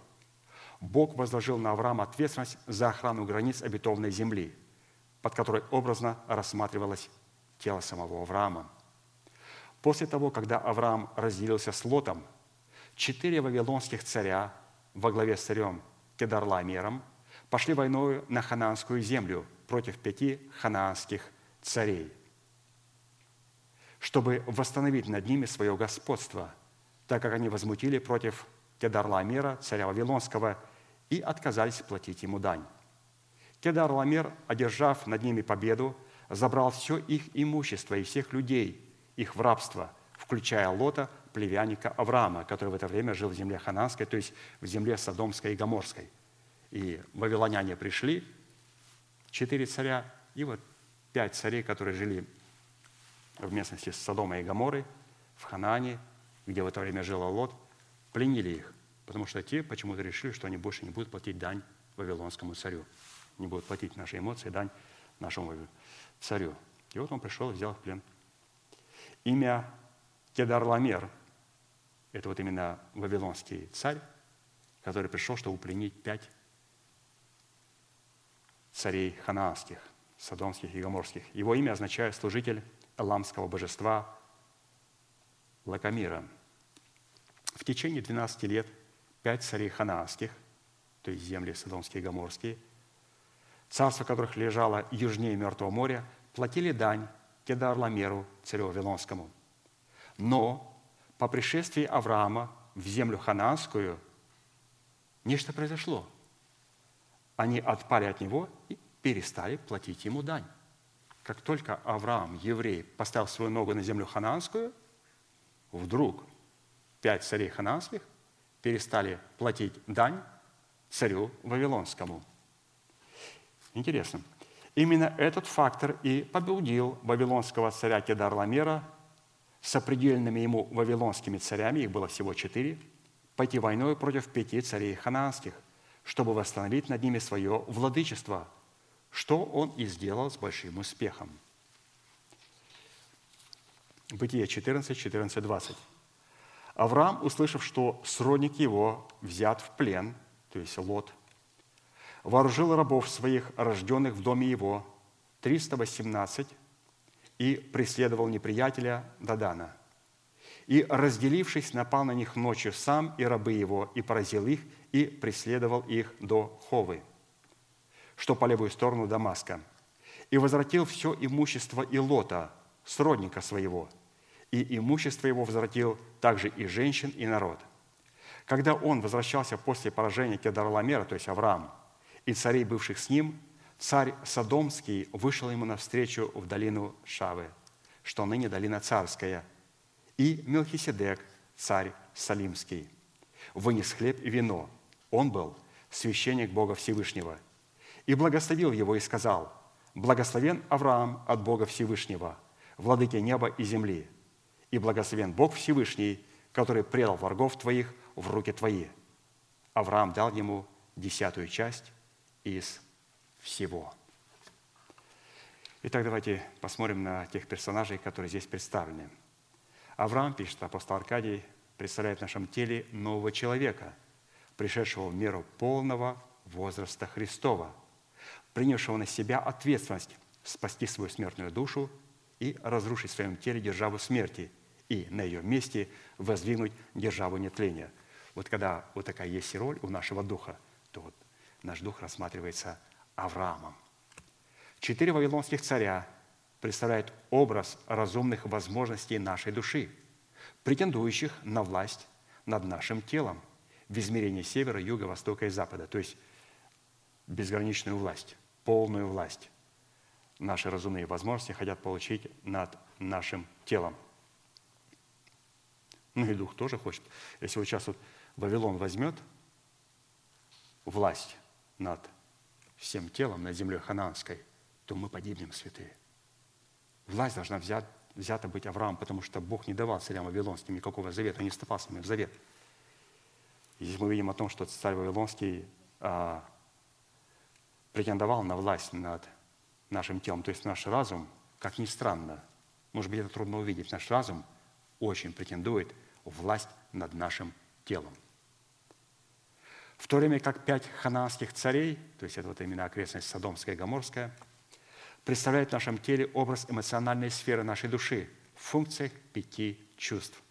Бог возложил на Авраама ответственность за охрану границ обетованной земли, под которой образно рассматривалось тело самого Авраама. После того, когда Авраам разделился с Лотом, четыре вавилонских царя во главе с царем Кедарламером пошли войною на ханаанскую землю против пяти ханаанских царей, чтобы восстановить над ними свое господство, так как они возмутили против Кедарламера, царя Вавилонского, и отказались платить ему дань. Кедарламер, одержав над ними победу, забрал все их имущество и всех людей, их в рабство, включая Лота, племянника Авраама, который в это время жил в земле Хананской, то есть в земле Содомской и Гоморской. И вавилоняне пришли, четыре царя, и вот пять царей, которые жили в местности Содома и Гоморы, в Ханаане, где в это время жил Лот, пленили их, потому что те почему-то решили, что они больше не будут платить дань вавилонскому царю, не будут платить наши эмоции дань нашему царю. И вот он пришел и взял в плен. Имя Кедарламер – это вот именно вавилонский царь, который пришел, чтобы пленить пять царей ханаанских, содомских и гоморских. Его имя означает «служитель эламского божества Лакамира». В течение 12 лет пять царей ханаанских, то есть земли Содомские и Гоморские, царство которых лежало южнее Мертвого моря, платили дань Кедарламеру, царю Вавилонскому. Но по пришествии Авраама в землю ханаанскую нечто произошло. Они отпали от него и перестали платить ему дань. Как только Авраам, еврей, поставил свою ногу на землю ханаанскую, вдруг пять царей хананских перестали платить дань царю Вавилонскому. Интересно. Именно этот фактор и побудил вавилонского царя Кедарламера с определенными ему вавилонскими царями, их было всего четыре, пойти войной против пяти царей хананских, чтобы восстановить над ними свое владычество, что он и сделал с большим успехом. Бытие 14, 14, 20. Авраам, услышав, что сродник его взят в плен, то есть Лот, вооружил рабов своих, рожденных в доме его, 318, и преследовал неприятеля Дадана. И, разделившись, напал на них ночью сам и рабы его, и поразил их, и преследовал их до Ховы, что по левую сторону Дамаска, и возвратил все имущество Илота, сродника своего – и имущество его возвратил также и женщин, и народ. Когда он возвращался после поражения Кедарламера, то есть Авраам, и царей, бывших с ним, царь Содомский вышел ему навстречу в долину Шавы, что ныне долина царская, и Мелхиседек, царь Салимский, вынес хлеб и вино. Он был священник Бога Всевышнего. И благословил его и сказал, «Благословен Авраам от Бога Всевышнего, владыки неба и земли, и благословен Бог Всевышний, который предал врагов твоих в руки твои. Авраам дал ему десятую часть из всего. Итак, давайте посмотрим на тех персонажей, которые здесь представлены. Авраам, пишет апостол Аркадий, представляет в нашем теле нового человека, пришедшего в меру полного возраста Христова, принявшего на себя ответственность спасти свою смертную душу и разрушить в своем теле державу смерти – и на ее месте воздвигнуть державу нетления. Вот когда вот такая есть роль у нашего духа, то вот наш дух рассматривается Авраамом. Четыре вавилонских царя представляют образ разумных возможностей нашей души, претендующих на власть над нашим телом в измерении севера, юга, востока и запада, то есть безграничную власть, полную власть. Наши разумные возможности хотят получить над нашим телом. Ну и дух тоже хочет. Если вот сейчас вот Вавилон возьмет власть над всем телом над землей хананской, то мы погибнем, святые. Власть должна взять, взята быть Авраам, потому что Бог не давал царям вавилонским никакого завета, он не вступал с ними в завет. И здесь мы видим о том, что царь Вавилонский а, претендовал на власть над нашим телом. То есть наш разум, как ни странно, может быть, это трудно увидеть, наш разум очень претендует власть над нашим телом. В то время как пять хананских царей, то есть это вот именно окрестность Содомская и Гоморская, представляют в нашем теле образ эмоциональной сферы нашей души в функциях пяти чувств.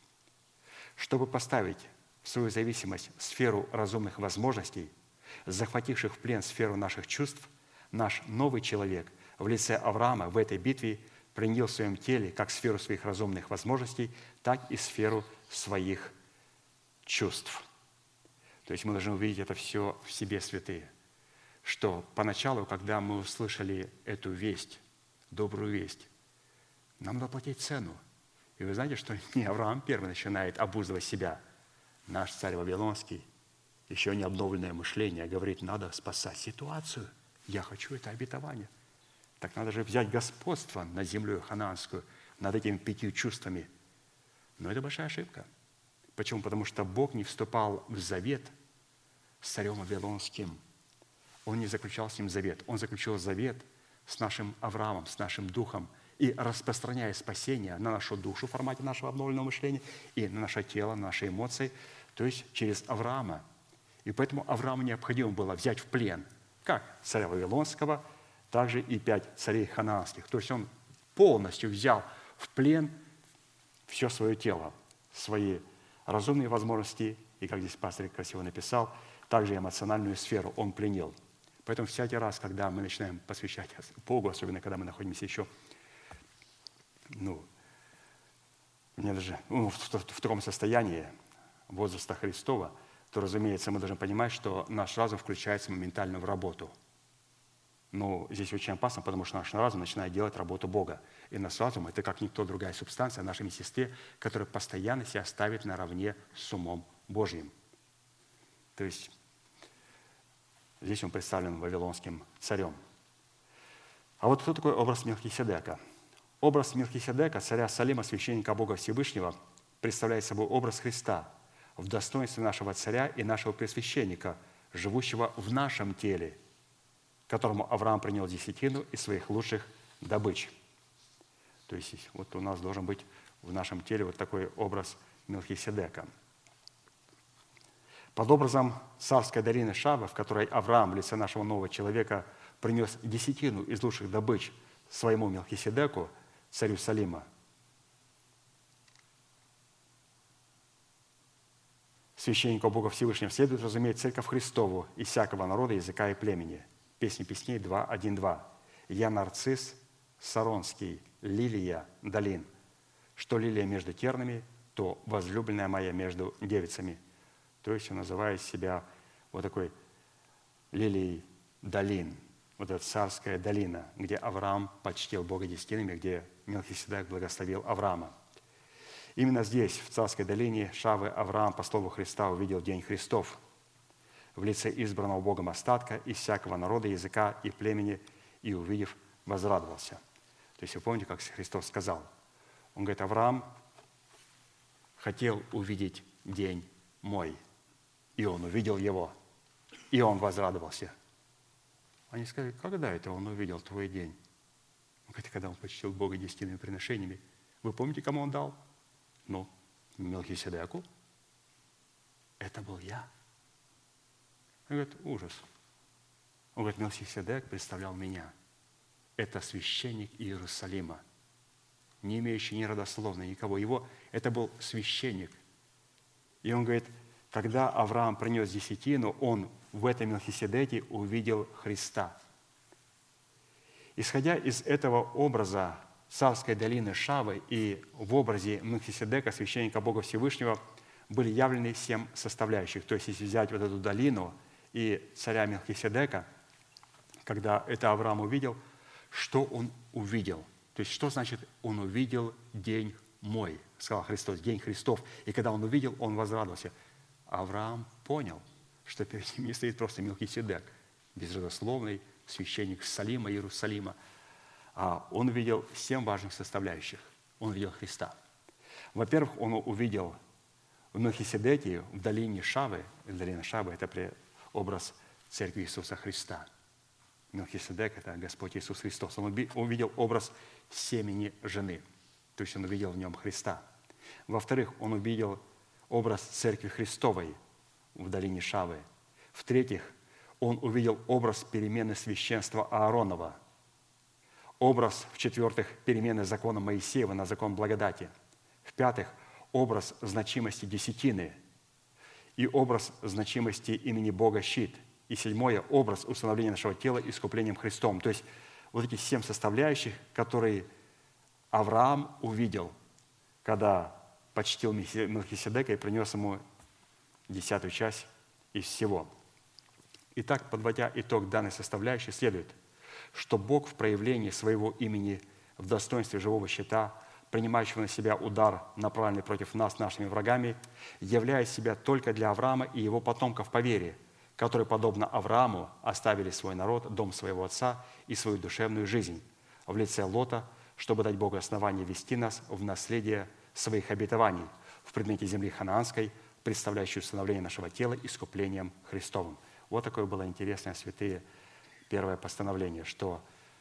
Чтобы поставить в свою зависимость сферу разумных возможностей, захвативших в плен сферу наших чувств, наш новый человек в лице Авраама в этой битве принял в своем теле как сферу своих разумных возможностей, так и сферу своих чувств. То есть мы должны увидеть это все в себе, святые, что поначалу, когда мы услышали эту весть, добрую весть, нам надо платить цену. И вы знаете, что не Авраам первый начинает обуздывать себя. Наш царь Вавилонский, еще не обновленное мышление, говорит, надо спасать ситуацию. Я хочу это обетование – так надо же взять господство над землей хананскую, над этими пятью чувствами. Но это большая ошибка. Почему? Потому что Бог не вступал в завет с царем Вавилонским. Он не заключал с ним завет. Он заключил завет с нашим Авраамом, с нашим духом. И распространяя спасение на нашу душу в формате нашего обновленного мышления и на наше тело, на наши эмоции, то есть через Авраама. И поэтому Аврааму необходимо было взять в плен как царя Вавилонского – также и пять царей хананских. То есть он полностью взял в плен все свое тело, свои разумные возможности, и, как здесь пастор красиво написал, также эмоциональную сферу он пленил. Поэтому всякий раз, когда мы начинаем посвящать Богу, особенно когда мы находимся еще ну, мне даже, ну, в, в, в таком состоянии возраста Христова, то, разумеется, мы должны понимать, что наш разум включается моментально в работу – но здесь очень опасно, потому что наш разум начинает делать работу Бога. И наш разум – это как никто другая субстанция в нашем естестве, которая постоянно себя ставит наравне с умом Божьим. То есть здесь он представлен вавилонским царем. А вот кто такой образ Мелхиседека? Образ Мелхиседека, царя Салима, священника Бога Всевышнего, представляет собой образ Христа в достоинстве нашего царя и нашего пресвященника, живущего в нашем теле – которому Авраам принял десятину из своих лучших добыч. То есть вот у нас должен быть в нашем теле вот такой образ Мелхиседека. Под образом царской долины Шава, в которой Авраам в лице нашего нового человека принес десятину из лучших добыч своему Мелхиседеку, царю Салима, священнику Бога Всевышнего следует разуметь церковь Христову из всякого народа, языка и племени – Песни песней 2.1.2. «Я нарцисс, Саронский, лилия долин. Что лилия между тернами, то возлюбленная моя между девицами». То есть он называет себя вот такой лилией долин, вот эта царская долина, где Авраам почтил Бога десятинами, где Мелхиседек благословил Авраама. Именно здесь, в царской долине, Шавы Авраам по слову Христа увидел День Христов – в лице избранного Богом остатка из всякого народа, языка и племени, и, увидев, возрадовался. То есть вы помните, как Христос сказал? Он говорит, Авраам хотел увидеть день мой, и он увидел его, и он возрадовался. Они сказали, когда это он увидел твой день? Он говорит, когда он почтил Бога десятинными приношениями. Вы помните, кому он дал? Ну, Мелхиседеку. Это был я. Он говорит, ужас. Он говорит, Мелхиседек представлял меня. Это священник Иерусалима, не имеющий ни родословной, никого. Его, это был священник. И он говорит, когда Авраам принес десятину, он в этом Мелхиседеке увидел Христа. Исходя из этого образа царской долины Шавы и в образе Мелхиседека, священника Бога Всевышнего, были явлены семь составляющих. То есть, если взять вот эту долину – и царя Мелхиседека, когда это Авраам увидел, что он увидел? То есть что значит он увидел день мой, сказал Христос, день Христов. И когда он увидел, он возрадовался. Авраам понял, что перед ним не стоит просто Мелхиседек, безродословный, священник Салима, Иерусалима, а он увидел семь важных составляющих. Он увидел Христа. Во-первых, он увидел в Мелхиседеке, в долине Шавы, долина Шавы – это образ Церкви Иисуса Христа. Мелхиседек – это Господь Иисус Христос. Он увидел образ семени жены, то есть он увидел в нем Христа. Во-вторых, он увидел образ Церкви Христовой в долине Шавы. В-третьих, он увидел образ перемены священства Ааронова. Образ, в-четвертых, перемены закона Моисеева на закон благодати. В-пятых, образ значимости десятины и образ значимости имени Бога щит. И седьмое – образ установления нашего тела искуплением Христом. То есть вот эти семь составляющих, которые Авраам увидел, когда почтил Мелхиседека и принес ему десятую часть из всего. Итак, подводя итог данной составляющей, следует, что Бог в проявлении своего имени в достоинстве живого щита – принимающего на себя удар, направленный против нас нашими врагами, являя себя только для Авраама и его потомков по вере, которые, подобно Аврааму, оставили свой народ, дом своего отца и свою душевную жизнь в лице Лота, чтобы дать Богу основание вести нас в наследие своих обетований в предмете земли ханаанской, представляющей установление нашего тела искуплением Христовым. Вот такое было интересное, святые, первое постановление, что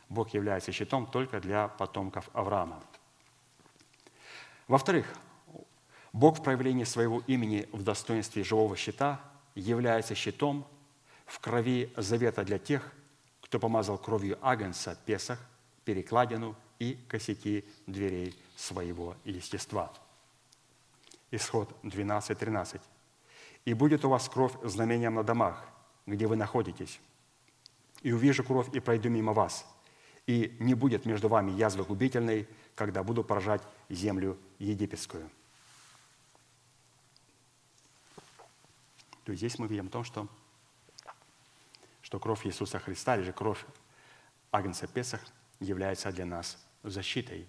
Бог является щитом только для потомков Авраама. Во-вторых, Бог в проявлении своего имени в достоинстве живого щита является щитом в крови завета для тех, кто помазал кровью Агнца Песах, перекладину и косяки дверей своего естества. Исход 12.13. «И будет у вас кровь знамением на домах, где вы находитесь. И увижу кровь, и пройду мимо вас. И не будет между вами язвы губительной, когда буду поражать землю египетскую. То есть здесь мы видим то, что, что кровь Иисуса Христа, или же кровь Агнца Песах является для нас защитой.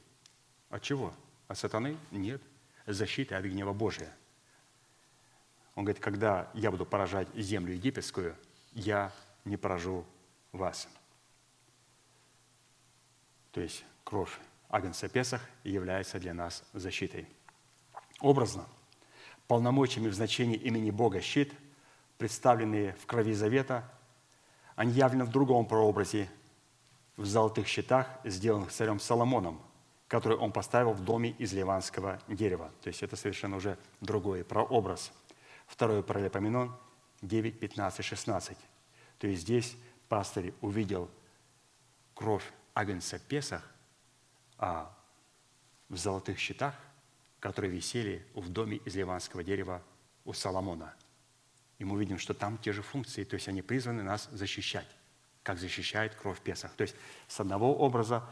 От чего? От сатаны? Нет. Защитой от гнева Божия. Он говорит, когда я буду поражать землю египетскую, я не поражу вас. То есть кровь Агнца Песах является для нас защитой. Образно, полномочиями в значении имени Бога щит, представленные в крови завета, они явлены в другом прообразе, в золотых щитах, сделанных царем Соломоном, который он поставил в доме из ливанского дерева. То есть это совершенно уже другой прообраз. Второй паралипоменон 9, 15, 16. То есть здесь пастырь увидел кровь Агнца Песах, а в золотых щитах, которые висели в доме из ливанского дерева у Соломона. И мы видим, что там те же функции, то есть они призваны нас защищать, как защищает кровь Песах. То есть с одного образа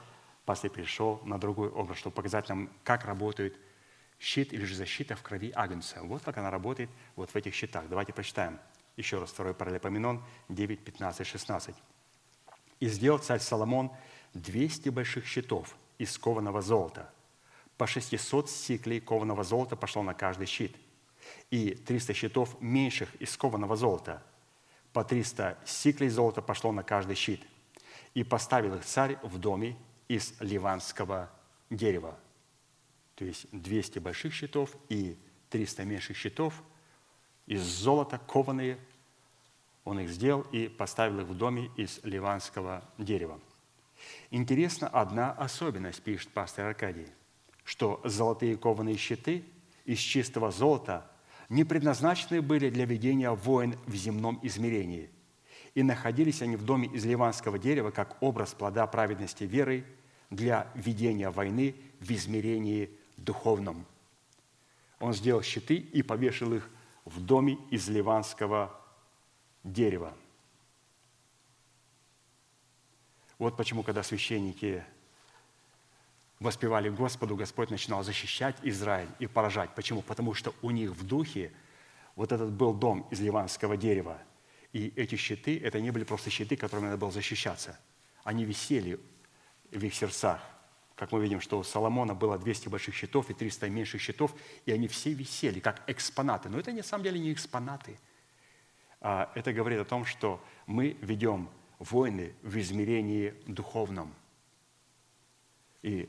пастырь пришел на другой образ, чтобы показать нам, как работает щит или же защита в крови Агнца. Вот как она работает вот в этих щитах. Давайте прочитаем еще раз второй паралипоменон 9, 15, 16. «И сделал царь Соломон 200 больших щитов – из кованого золота. По 600 сиклей кованого золота пошло на каждый щит. И 300 щитов меньших из кованого золота. По 300 сиклей золота пошло на каждый щит. И поставил их царь в доме из ливанского дерева. То есть 200 больших щитов и 300 меньших щитов из золота кованые. Он их сделал и поставил их в доме из ливанского дерева. Интересна одна особенность, пишет пастор Аркадий, что золотые кованые щиты из чистого золота не предназначены были для ведения войн в земном измерении, и находились они в доме из ливанского дерева как образ плода праведности веры для ведения войны в измерении духовном. Он сделал щиты и повешал их в доме из ливанского дерева – Вот почему, когда священники воспевали Господу, Господь начинал защищать Израиль и поражать. Почему? Потому что у них в духе вот этот был дом из ливанского дерева. И эти щиты, это не были просто щиты, которыми надо было защищаться. Они висели в их сердцах. Как мы видим, что у Соломона было 200 больших щитов и 300 меньших щитов, и они все висели как экспонаты. Но это на самом деле не экспонаты. А это говорит о том, что мы ведем войны в измерении духовном. И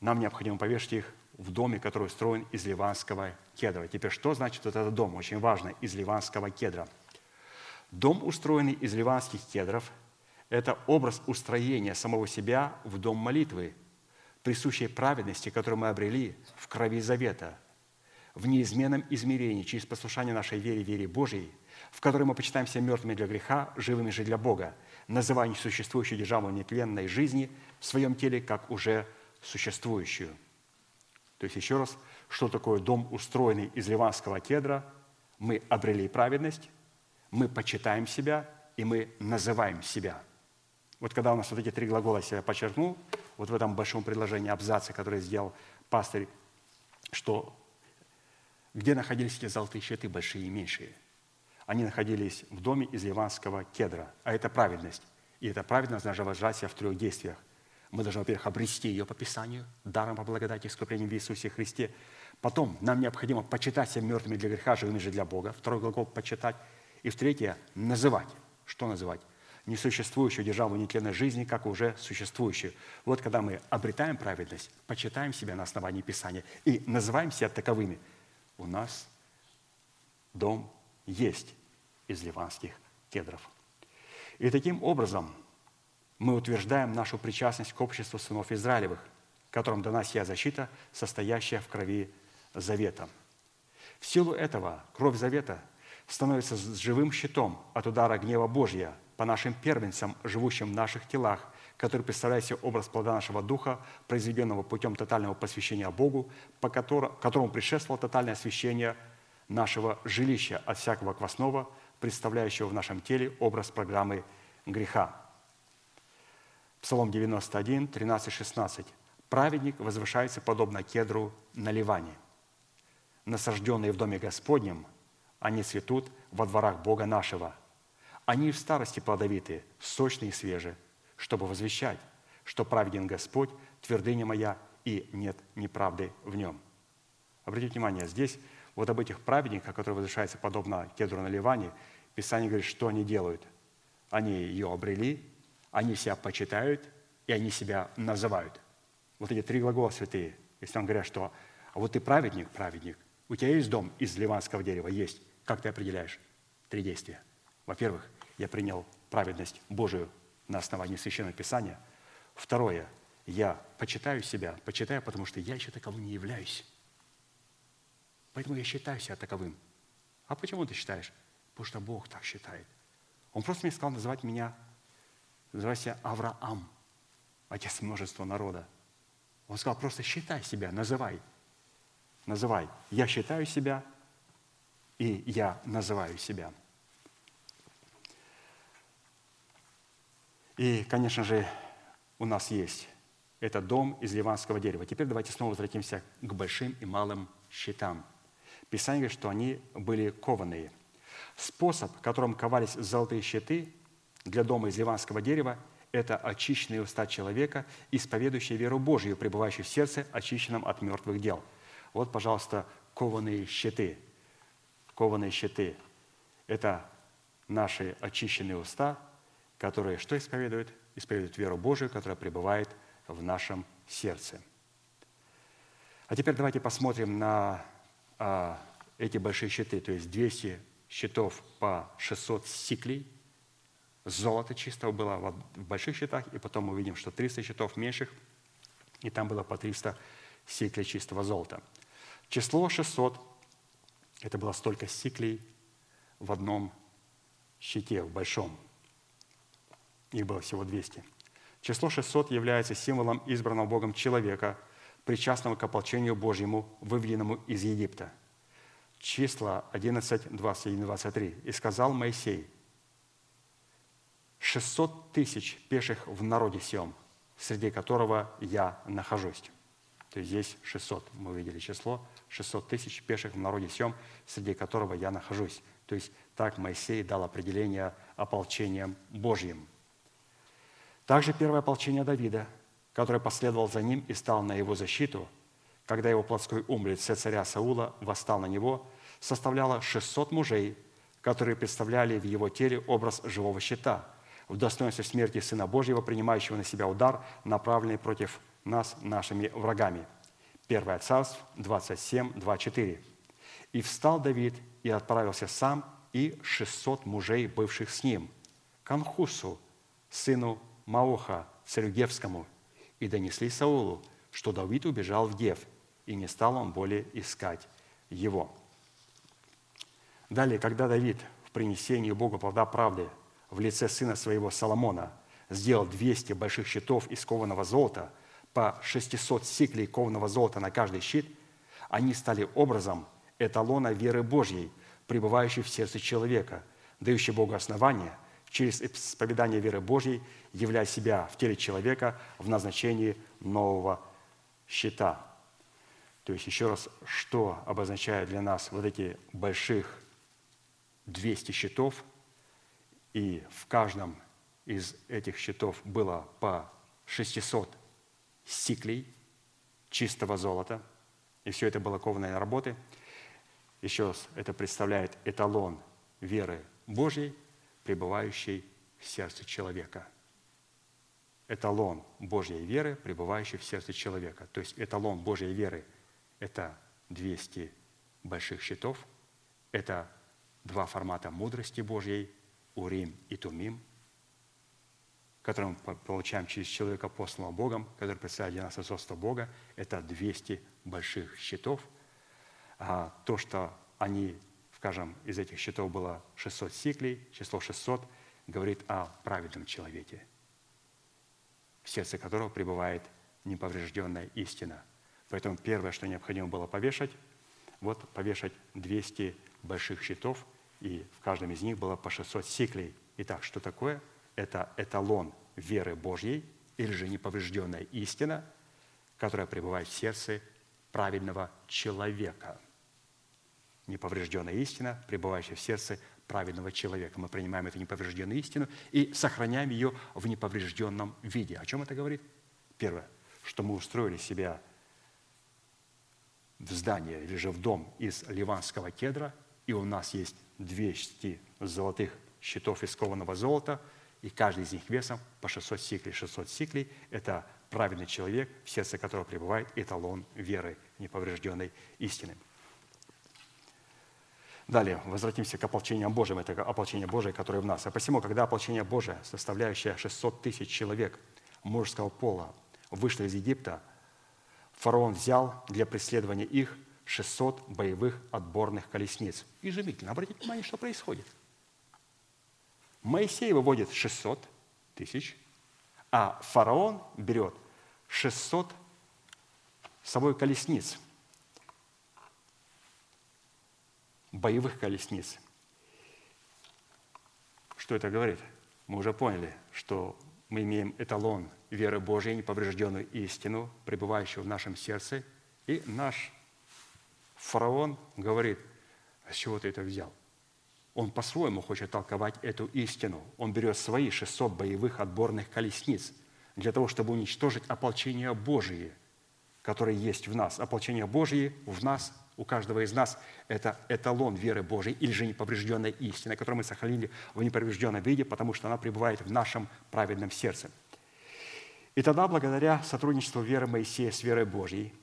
нам необходимо повешать их в доме, который устроен из ливанского кедра. Теперь, что значит вот этот дом? Очень важно, из ливанского кедра. Дом, устроенный из ливанских кедров, это образ устроения самого себя в дом молитвы, присущей праведности, которую мы обрели в крови завета, в неизменном измерении через послушание нашей вере, вере Божьей, в которой мы почитаем себя мертвыми для греха, живыми же для Бога, называя несуществующую державу нетленной жизни в своем теле как уже существующую. То есть еще раз, что такое дом, устроенный из ливанского кедра? Мы обрели праведность, мы почитаем себя, и мы называем себя. Вот когда у нас вот эти три глагола я подчеркнул, вот в этом большом предложении абзаце, который сделал пастырь, что где находились эти золотые щиты, большие и меньшие? Они находились в доме из ливанского кедра, а это праведность. И эта праведность должна выражать себя в трех действиях. Мы должны, во-первых, обрести ее по Писанию, даром по благодати и в Иисусе Христе. Потом нам необходимо почитать себя мертвыми для греха, живыми же для Бога. Второй глагол – почитать. И в-третье – называть. Что называть? Несуществующую державу нетленной жизни, как уже существующую. Вот когда мы обретаем праведность, почитаем себя на основании Писания и называем себя таковыми, у нас дом есть из ливанских кедров. И таким образом – мы утверждаем нашу причастность к обществу сынов Израилевых, которым дана сия защита, состоящая в крови завета. В силу этого кровь завета становится живым щитом от удара гнева Божья по нашим первенцам, живущим в наших телах, который представляет себе образ плода нашего духа, произведенного путем тотального посвящения Богу, по которому, которому предшествовало тотальное освящение нашего жилища от всякого квасного, представляющего в нашем теле образ программы греха. Псалом 91, 13, 16. «Праведник возвышается подобно кедру на Ливане. Насажденные в доме Господнем, они цветут во дворах Бога нашего. Они в старости плодовиты, сочные и свежие, чтобы возвещать, что праведен Господь, твердыня моя, и нет неправды в нем». Обратите внимание, здесь вот об этих праведниках, которые возвышаются подобно кедру на Ливане, Писание говорит, что они делают. Они ее обрели, они себя почитают, и они себя называют. Вот эти три глагола святые. Если он говорят, что а вот ты праведник, праведник, у тебя есть дом из ливанского дерева? Есть. Как ты определяешь? Три действия. Во-первых, я принял праведность Божию на основании Священного Писания. Второе, я почитаю себя, почитаю, потому что я еще таковым не являюсь. Поэтому я считаю себя таковым. А почему ты считаешь? Потому что Бог так считает. Он просто мне сказал называть меня называйся Авраам, отец множества народа. Он сказал, просто считай себя, называй. Называй. Я считаю себя, и я называю себя. И, конечно же, у нас есть этот дом из ливанского дерева. Теперь давайте снова возвратимся к большим и малым щитам. Писание говорит, что они были кованые. Способ, которым ковались золотые щиты, для дома из ливанского дерева – это очищенные уста человека, исповедующие веру Божию, пребывающие в сердце, очищенном от мертвых дел. Вот, пожалуйста, кованые щиты. Кованые щиты – это наши очищенные уста, которые что исповедуют? Исповедуют веру Божию, которая пребывает в нашем сердце. А теперь давайте посмотрим на а, эти большие щиты, то есть 200 щитов по 600 сиклей – золота чистого было в больших счетах, и потом мы увидим, что 300 счетов меньших, и там было по 300 сиклей чистого золота. Число 600 – это было столько сиклей в одном щите, в большом. Их было всего 200. Число 600 является символом избранного Богом человека, причастного к ополчению Божьему, выведенному из Египта. Числа 11, 21, 23. «И сказал Моисей, 600 тысяч пеших в народе сем, среди которого я нахожусь. То есть здесь 600, мы увидели число, 600 тысяч пеших в народе сем, среди которого я нахожусь. То есть так Моисей дал определение ополчением Божьим. Также первое ополчение Давида, которое последовал за ним и стал на его защиту, когда его плотской ум лице царя Саула восстал на него, составляло 600 мужей, которые представляли в его теле образ живого щита – в достоинстве смерти Сына Божьего, принимающего на себя удар, направленный против нас нашими врагами. 1 Царств 27, 2, «И встал Давид и отправился сам и 600 мужей, бывших с ним, к Анхусу, сыну Маоха, царю Гевскому, и донесли Саулу, что Давид убежал в Гев, и не стал он более искать его». Далее, когда Давид в принесении Богу плода правды в лице сына своего Соломона сделал 200 больших щитов из кованого золота по 600 сиклей кованого золота на каждый щит, они стали образом эталона веры Божьей, пребывающей в сердце человека, дающей Богу основание через исповедание веры Божьей, являя себя в теле человека в назначении нового щита. То есть, еще раз, что обозначает для нас вот эти больших 200 щитов, и в каждом из этих щитов было по 600 сиклей чистого золота, и все это было кованой работы. Еще раз, это представляет эталон веры Божьей, пребывающей в сердце человека. Эталон Божьей веры, пребывающий в сердце человека. То есть эталон Божьей веры – это 200 больших щитов, это два формата мудрости Божьей, Урим и Тумим, которые мы получаем через человека, посланного Богом, который представляет для нас отцовство Бога, это 200 больших щитов. А то, что они, скажем, из этих щитов было 600 сиклей, число 600 говорит о праведном человеке, в сердце которого пребывает неповрежденная истина. Поэтому первое, что необходимо было повешать, вот повешать 200 больших щитов – и в каждом из них было по 600 сиклей. Итак, что такое? Это эталон веры Божьей, или же неповрежденная истина, которая пребывает в сердце праведного человека. Неповрежденная истина, пребывающая в сердце праведного человека. Мы принимаем эту неповрежденную истину и сохраняем ее в неповрежденном виде. О чем это говорит? Первое, что мы устроили себя в здание или же в дом из ливанского кедра, и у нас есть 200 золотых щитов из кованого золота, и каждый из них весом по 600 сиклей. 600 сиклей – это праведный человек, в сердце которого пребывает эталон веры, неповрежденной истины. Далее, возвратимся к ополчениям Божьим. Это ополчение Божие, которое в нас. А посему, когда ополчение Божие, составляющее 600 тысяч человек мужского пола, вышло из Египта, фараон взял для преследования их 600 боевых отборных колесниц. Изумительно. Обратите внимание, что происходит. Моисей выводит 600 тысяч, а фараон берет 600 с собой колесниц, боевых колесниц. Что это говорит? Мы уже поняли, что мы имеем эталон веры Божьей, неповрежденную истину, пребывающую в нашем сердце, и наш Фараон говорит, а с чего ты это взял? Он по-своему хочет толковать эту истину. Он берет свои 600 боевых отборных колесниц для того, чтобы уничтожить ополчение Божие, которое есть в нас. Ополчение Божие в нас, у каждого из нас, это эталон веры Божией или же неповрежденной истины, которую мы сохранили в неповрежденном виде, потому что она пребывает в нашем праведном сердце. И тогда, благодаря сотрудничеству веры Моисея с верой Божьей,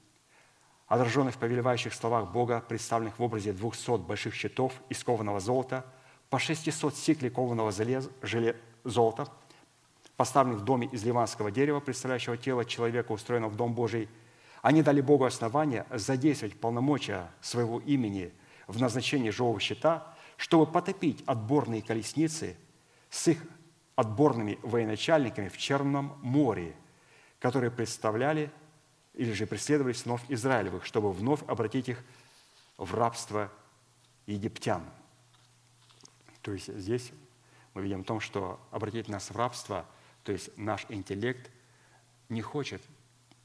отраженных в повелевающих словах Бога, представленных в образе двухсот больших щитов из кованого золота, по 600 сиклей кованого золота, поставленных в доме из ливанского дерева, представляющего тело человека, устроенного в Дом Божий, они дали Богу основание задействовать полномочия своего имени в назначении живого щита, чтобы потопить отборные колесницы с их отборными военачальниками в Черном море, которые представляли или же преследовали сынов Израилевых, чтобы вновь обратить их в рабство египтян. То есть здесь мы видим о том, что обратить нас в рабство, то есть наш интеллект не хочет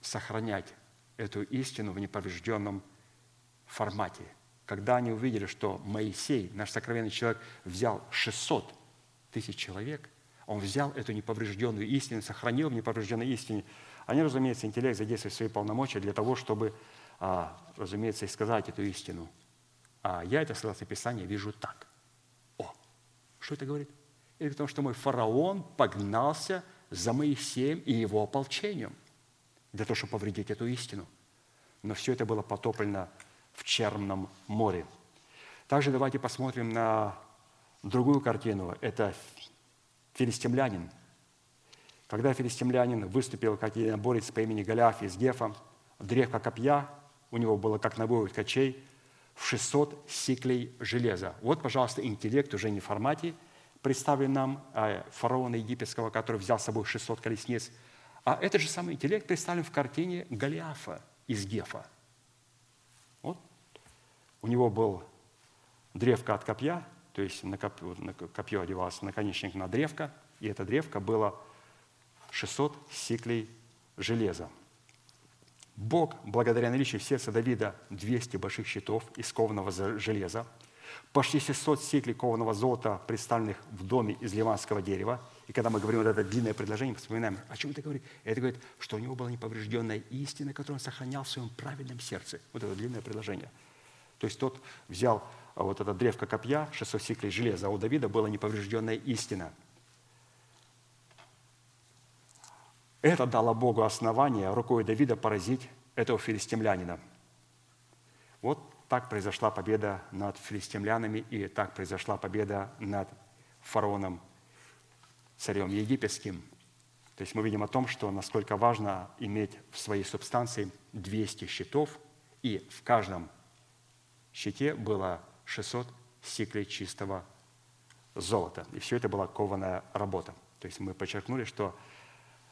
сохранять эту истину в неповрежденном формате. Когда они увидели, что Моисей, наш сокровенный человек, взял 600 тысяч человек, он взял эту неповрежденную истину, сохранил в неповрежденной истине – они, разумеется, интеллект задействует свои полномочия для того, чтобы, а, разумеется, и сказать эту истину. А я это, согласно Писанию, вижу так. О, что это говорит? И потому что мой фараон погнался за Моисеем и его ополчением для того, чтобы повредить эту истину. Но все это было потоплено в Черном море. Также давайте посмотрим на другую картину. Это филистимлянин. Когда филистимлянин выступил как единоборец по имени Голиаф из Гефа, древко копья, у него было как набой ткачей, в 600 сиклей железа. Вот, пожалуйста, интеллект уже не в формате представлен нам а фараона египетского, который взял с собой 600 колесниц, а этот же самый интеллект представлен в картине Голиафа из Гефа. Вот. У него был древко от копья, то есть на копье, на копье одевался наконечник на древко, и это древко было 600 сиклей железа. Бог, благодаря наличию в сердце Давида 200 больших щитов из кованого железа, почти 600 сиклей кованого золота, представленных в доме из ливанского дерева. И когда мы говорим вот это длинное предложение, вспоминаем, о чем это говорит? Это говорит, что у него была неповрежденная истина, которую он сохранял в своем праведном сердце. Вот это длинное предложение. То есть тот взял а вот это древко копья, 600 сиклей железа, а у Давида была неповрежденная истина. Это дало Богу основание рукой Давида поразить этого филистимлянина. Вот так произошла победа над филистимлянами, и так произошла победа над фараоном, царем египетским. То есть мы видим о том, что насколько важно иметь в своей субстанции 200 щитов, и в каждом щите было 600 сиклей чистого золота. И все это была кованая работа. То есть мы подчеркнули, что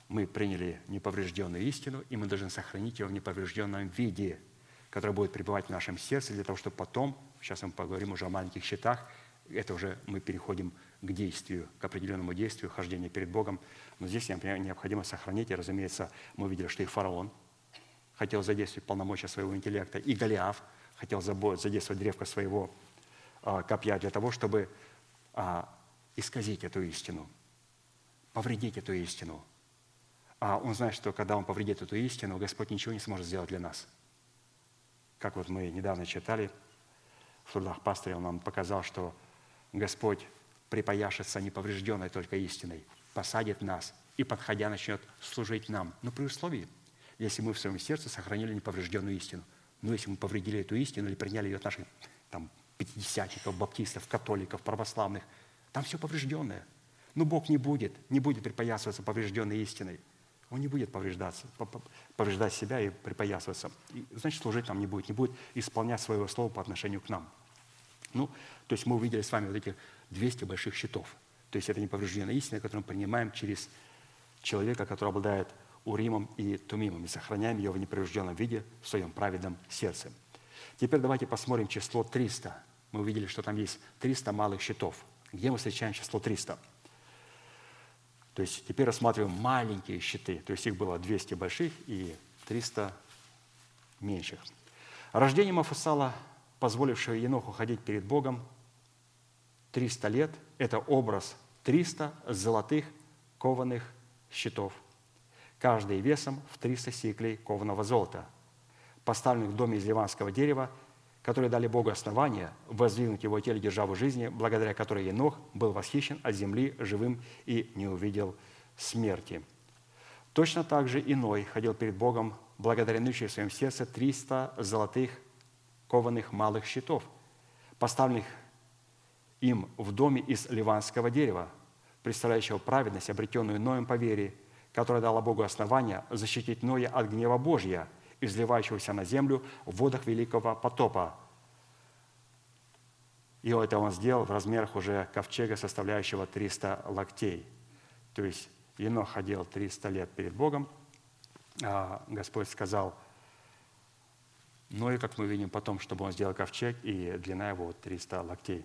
мы приняли неповрежденную истину, и мы должны сохранить ее в неповрежденном виде, которая будет пребывать в нашем сердце, для того, чтобы потом, сейчас мы поговорим уже о маленьких счетах, это уже мы переходим к действию, к определенному действию, хождения перед Богом. Но здесь необходимо сохранить, и, разумеется, мы видели, что и фараон хотел задействовать полномочия своего интеллекта, и Голиаф хотел задействовать древко своего а, копья для того, чтобы а, исказить эту истину, повредить эту истину. А он знает, что когда он повредит эту истину, Господь ничего не сможет сделать для нас. Как вот мы недавно читали в трудах пастыря, он нам показал, что Господь припояшется неповрежденной только истиной, посадит нас и, подходя, начнет служить нам. Но при условии, если мы в своем сердце сохранили неповрежденную истину. Но если мы повредили эту истину или приняли ее от наших там, пятидесятников, баптистов, католиков, православных. Там все поврежденное. Но Бог не будет, не будет припоясываться поврежденной истиной. Он не будет повреждаться, повреждать себя и припоясываться. И, значит, служить нам не будет, не будет исполнять своего слова по отношению к нам. Ну, то есть мы увидели с вами вот этих 200 больших щитов. То есть это неповрежденная истина, которую мы принимаем через человека, который обладает уримом и тумимом, и сохраняем ее в неповрежденном виде в своем праведном сердце. Теперь давайте посмотрим число 300. Мы увидели, что там есть 300 малых счетов. Где мы встречаем число 300? То есть теперь рассматриваем маленькие щиты. То есть их было 200 больших и 300 меньших. Рождение Мафусала, позволившего Еноху ходить перед Богом 300 лет, это образ 300 золотых кованых щитов, каждый весом в 300 сиклей кованого золота – поставленных в доме из ливанского дерева, которые дали Богу основания воздвигнуть его теле державу жизни, благодаря которой Енох был восхищен от земли живым и не увидел смерти. Точно так же иной ходил перед Богом, благодаря наличию в своем сердце 300 золотых кованых малых щитов, поставленных им в доме из ливанского дерева, представляющего праведность, обретенную Ноем по вере, которая дала Богу основания защитить Ноя от гнева Божья – изливающегося на землю в водах великого потопа. И это он сделал в размерах уже ковчега, составляющего 300 локтей. То есть Енох ходил 300 лет перед Богом, а Господь сказал, ну и, как мы видим потом, чтобы он сделал ковчег, и длина его 300 локтей.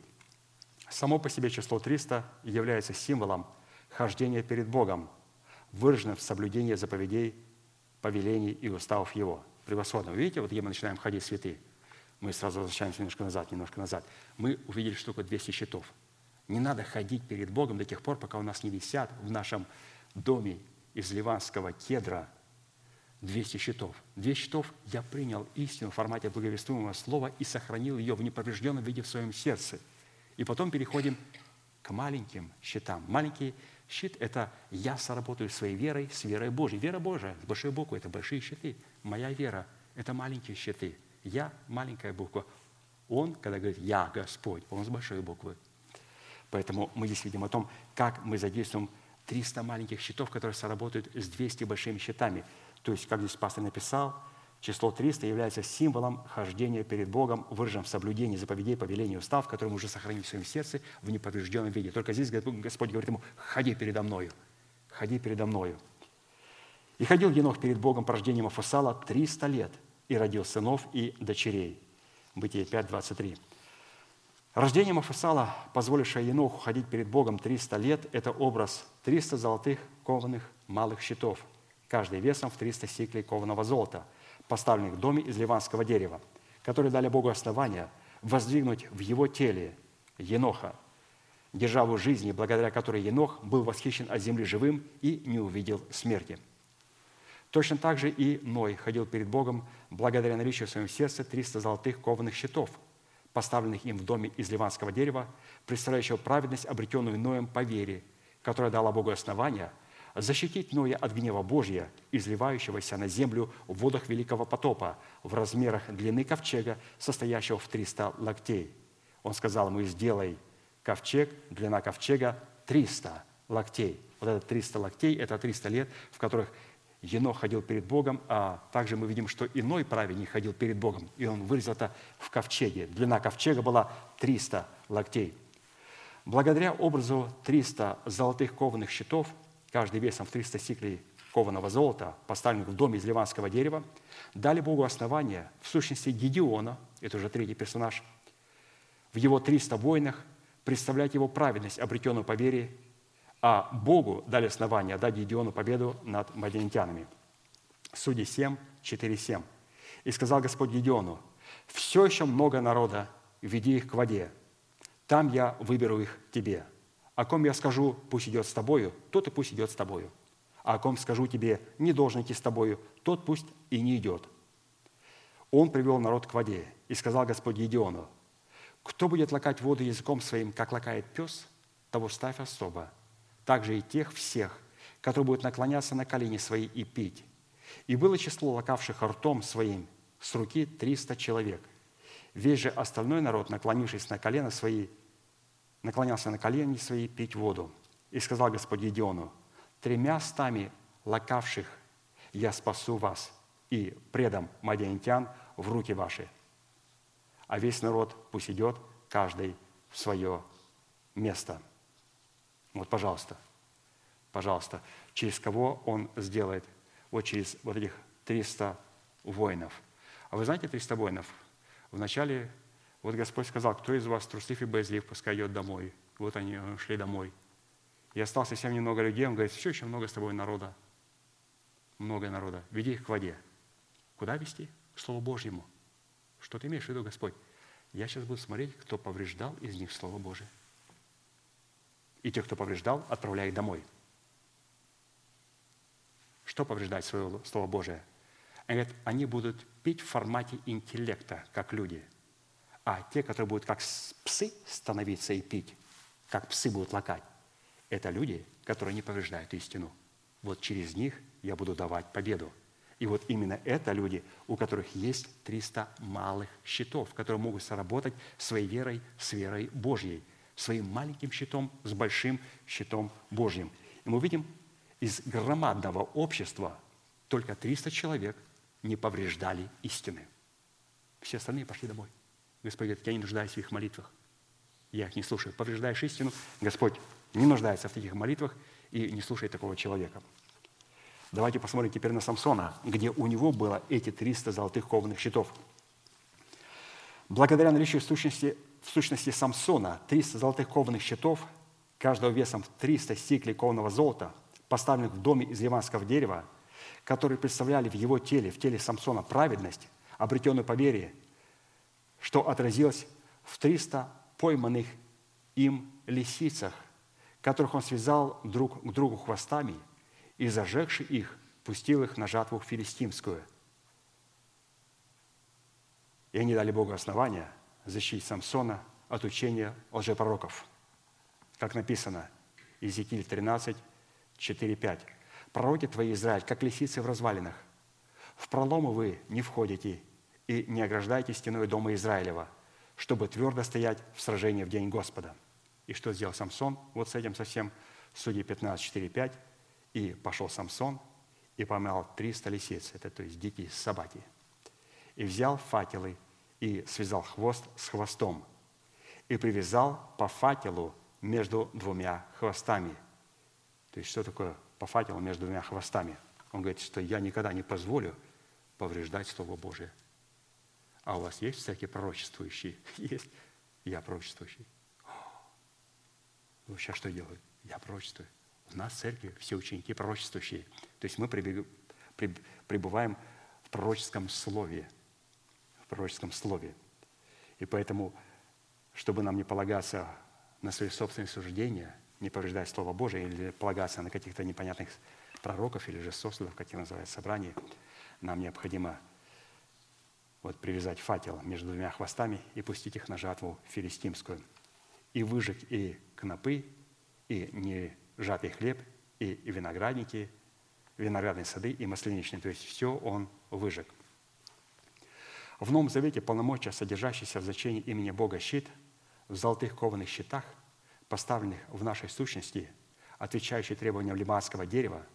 Само по себе число 300 является символом хождения перед Богом, выраженным в соблюдении заповедей повелений и уставов Его. Превосходно. Вы видите, вот где мы начинаем ходить святые, мы сразу возвращаемся немножко назад, немножко назад. Мы увидели штуку 200 щитов. Не надо ходить перед Богом до тех пор, пока у нас не висят в нашем доме из ливанского кедра 200 щитов. 200 щитов я принял истину в формате благовествуемого слова и сохранил ее в неповрежденном виде в своем сердце. И потом переходим к маленьким щитам. Маленький щит – это я соработаю своей верой с верой Божьей. Вера Божия с большой буквы – это большие щиты. Моя вера – это маленькие щиты. Я – маленькая буква. Он, когда говорит «Я Господь», он с большой буквы. Поэтому мы здесь видим о том, как мы задействуем 300 маленьких щитов, которые сработают с 200 большими щитами. То есть, как здесь пастор написал, число 300 является символом хождения перед Богом, выраженным в соблюдении заповедей, повелений, устав, которые мы уже сохранили в своем сердце в неповрежденном виде. Только здесь Господь говорит ему, ходи передо мною, ходи передо мною. И ходил Енох перед Богом по рождению Мафусала 300 лет и родил сынов и дочерей. Бытие 5, 23. Рождение Мафусала, позволившее Еноху ходить перед Богом 300 лет, это образ 300 золотых кованых малых щитов, каждый весом в 300 сиклей кованого золота, поставленных в доме из ливанского дерева, которые дали Богу основания воздвигнуть в его теле Еноха, державу жизни, благодаря которой Енох был восхищен от земли живым и не увидел смерти. Точно так же и Ной ходил перед Богом благодаря наличию в своем сердце 300 золотых кованых щитов – поставленных им в доме из ливанского дерева, представляющего праведность, обретенную Ноем по вере, которая дала Богу основания защитить Ноя от гнева Божия, изливающегося на землю в водах великого потопа в размерах длины ковчега, состоящего в 300 локтей. Он сказал ему, сделай ковчег, длина ковчега 300 локтей. Вот это 300 локтей – это 300 лет, в которых Енох ходил перед Богом, а также мы видим, что иной праведник ходил перед Богом, и он выразил это в ковчеге. Длина ковчега была 300 локтей. Благодаря образу 300 золотых кованых щитов, каждый весом в 300 сиклей кованого золота, поставленных в доме из ливанского дерева, дали Богу основание, в сущности Гедеона, это уже третий персонаж, в его 300 войнах представлять его праведность, обретенную по вере а Богу дали основание дать Гедеону победу над мадиантянами. Судьи 7, 4, 7. «И сказал Господь Гедеону, все еще много народа, веди их к воде, там я выберу их тебе. О ком я скажу, пусть идет с тобою, тот и пусть идет с тобою. А о ком скажу тебе, не должен идти с тобою, тот пусть и не идет. Он привел народ к воде, и сказал Господь Гедеону, кто будет лакать воду языком своим, как лакает пес, того ставь особо, также и тех всех, которые будут наклоняться на колени свои и пить. И было число лакавших ртом своим с руки триста человек. Весь же остальной народ, наклонившись на колено свои, наклонялся на колени свои пить воду. И сказал Господь Едиону, тремя стами лакавших я спасу вас и предам мадиантян в руки ваши. А весь народ пусть идет, каждый в свое место». Вот, пожалуйста, пожалуйста, через кого он сделает? Вот через вот этих 300 воинов. А вы знаете 300 воинов? Вначале вот Господь сказал, кто из вас труслив и боязлив, пускай идет домой. Вот они шли домой. И осталось совсем немного людей. Он говорит, еще много с тобой народа. Много народа. Веди их к воде. Куда вести? К Слову Божьему. Что ты имеешь в виду, Господь? Я сейчас буду смотреть, кто повреждал из них Слово Божие и тех, кто повреждал, отправляет домой. Что повреждать свое Слово Божие? Они говорят, они будут пить в формате интеллекта, как люди. А те, которые будут как псы становиться и пить, как псы будут лакать, это люди, которые не повреждают истину. Вот через них я буду давать победу. И вот именно это люди, у которых есть 300 малых щитов, которые могут сработать своей верой с верой Божьей – своим маленьким щитом с большим щитом Божьим. И мы видим, из громадного общества только 300 человек не повреждали истины. Все остальные пошли домой. Господь говорит, я не нуждаюсь в их молитвах. Я их не слушаю. Повреждаешь истину, Господь не нуждается в таких молитвах и не слушает такого человека. Давайте посмотрим теперь на Самсона, где у него было эти 300 золотых кованых щитов. Благодаря наличию сущности в сущности Самсона 300 золотых кованых щитов, каждого весом в 300 стиклей кованого золота, поставленных в доме из ливанского дерева, которые представляли в его теле, в теле Самсона праведность, обретенную по вере, что отразилось в 300 пойманных им лисицах, которых он связал друг к другу хвостами и, зажегши их, пустил их на жатву филистимскую. И они дали Богу основания – защитить Самсона от учения лжепророков, как написано, Иезекииль 13, 4, 5. «Пророки твои, Израиль, как лисицы в развалинах. В проломы вы не входите и не ограждаете стеной дома Израилева, чтобы твердо стоять в сражении в день Господа». И что сделал Самсон вот с этим совсем? Судьи 15, 4, 5. «И пошел Самсон и поймал 300 лисиц». Это то есть дикие собаки. «И взял факелы и связал хвост с хвостом, и привязал по факелу между двумя хвостами. То есть что такое по факелу между двумя хвостами? Он говорит, что я никогда не позволю повреждать Слово Божие. А у вас есть всякие пророчествующие? Есть. Я пророчествующий. Вы сейчас что делают? Я пророчествую. У нас в церкви все ученики пророчествующие. То есть мы пребываем в пророческом слове. В пророческом слове. И поэтому, чтобы нам не полагаться на свои собственные суждения, не повреждать Слово Божие или полагаться на каких-то непонятных пророков или же сосудов, как их называют собрания, нам необходимо вот привязать факел между двумя хвостами и пустить их на жатву филистимскую. И выжечь и кнопы, и не жатый хлеб, и виноградники, виноградные сады и масляничные. То есть все он выжег. В Новом Завете полномочия, содержащиеся в значении имени Бога щит – в золотых кованых щитах, поставленных в нашей сущности, отвечающие требованиям лиманского дерева,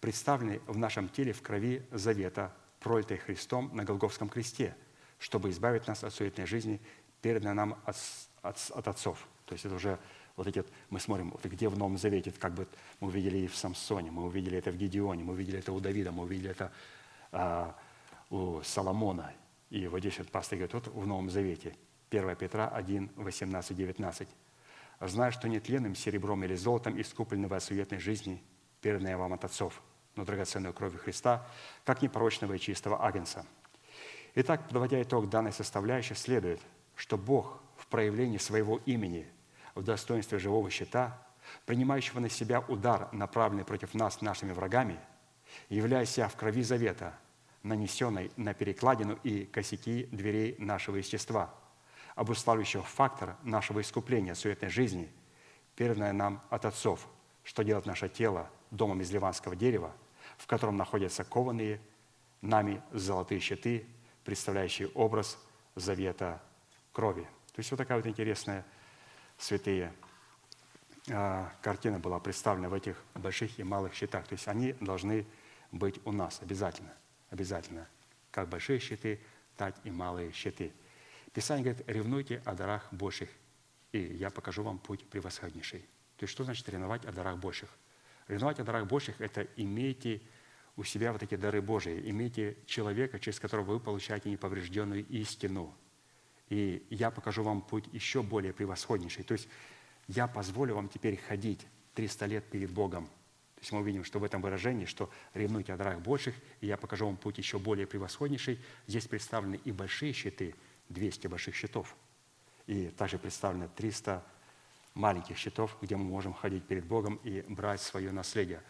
представлены в нашем теле в крови завета, пролитой Христом на Голговском кресте, чтобы избавить нас от суетной жизни, переданной нам от, от, от отцов. То есть это уже вот эти, мы смотрим, вот где в Новом Завете, как бы мы увидели и в Самсоне, мы увидели это в Гедеоне, мы увидели это у Давида, мы увидели это а, у Соломона. И вот здесь вот пастор говорит, вот в Новом Завете – 1 Петра 1, 18, 19. «Зная, что нетленным серебром или золотом искуплены вы от суетной жизни, переданные вам от отцов, но драгоценную кровью Христа, как непорочного и чистого агнца». Итак, подводя итог данной составляющей, следует, что Бог в проявлении своего имени в достоинстве живого щита, принимающего на себя удар, направленный против нас нашими врагами, являясь себя в крови завета, нанесенной на перекладину и косяки дверей нашего естества – обуславливающего фактора нашего искупления суетной жизни, переданное нам от отцов, что делает наше тело домом из ливанского дерева, в котором находятся кованые нами золотые щиты, представляющие образ завета крови. То есть вот такая вот интересная святые а, картина была представлена в этих больших и малых щитах. То есть они должны быть у нас обязательно, обязательно. Как большие щиты, так и малые щиты – Писание говорит, ревнуйте о дарах больших, и я покажу вам путь превосходнейший. То есть что значит ревновать о дарах больших? Ревновать о дарах больших – это имейте у себя вот эти дары Божии, имейте человека, через которого вы получаете неповрежденную истину. И я покажу вам путь еще более превосходнейший. То есть я позволю вам теперь ходить 300 лет перед Богом. То есть мы увидим, что в этом выражении, что ревнуйте о дарах больших, и я покажу вам путь еще более превосходнейший. Здесь представлены и большие щиты – 200 больших щитов. И также представлено 300 маленьких щитов, где мы можем ходить перед Богом и брать свое наследие.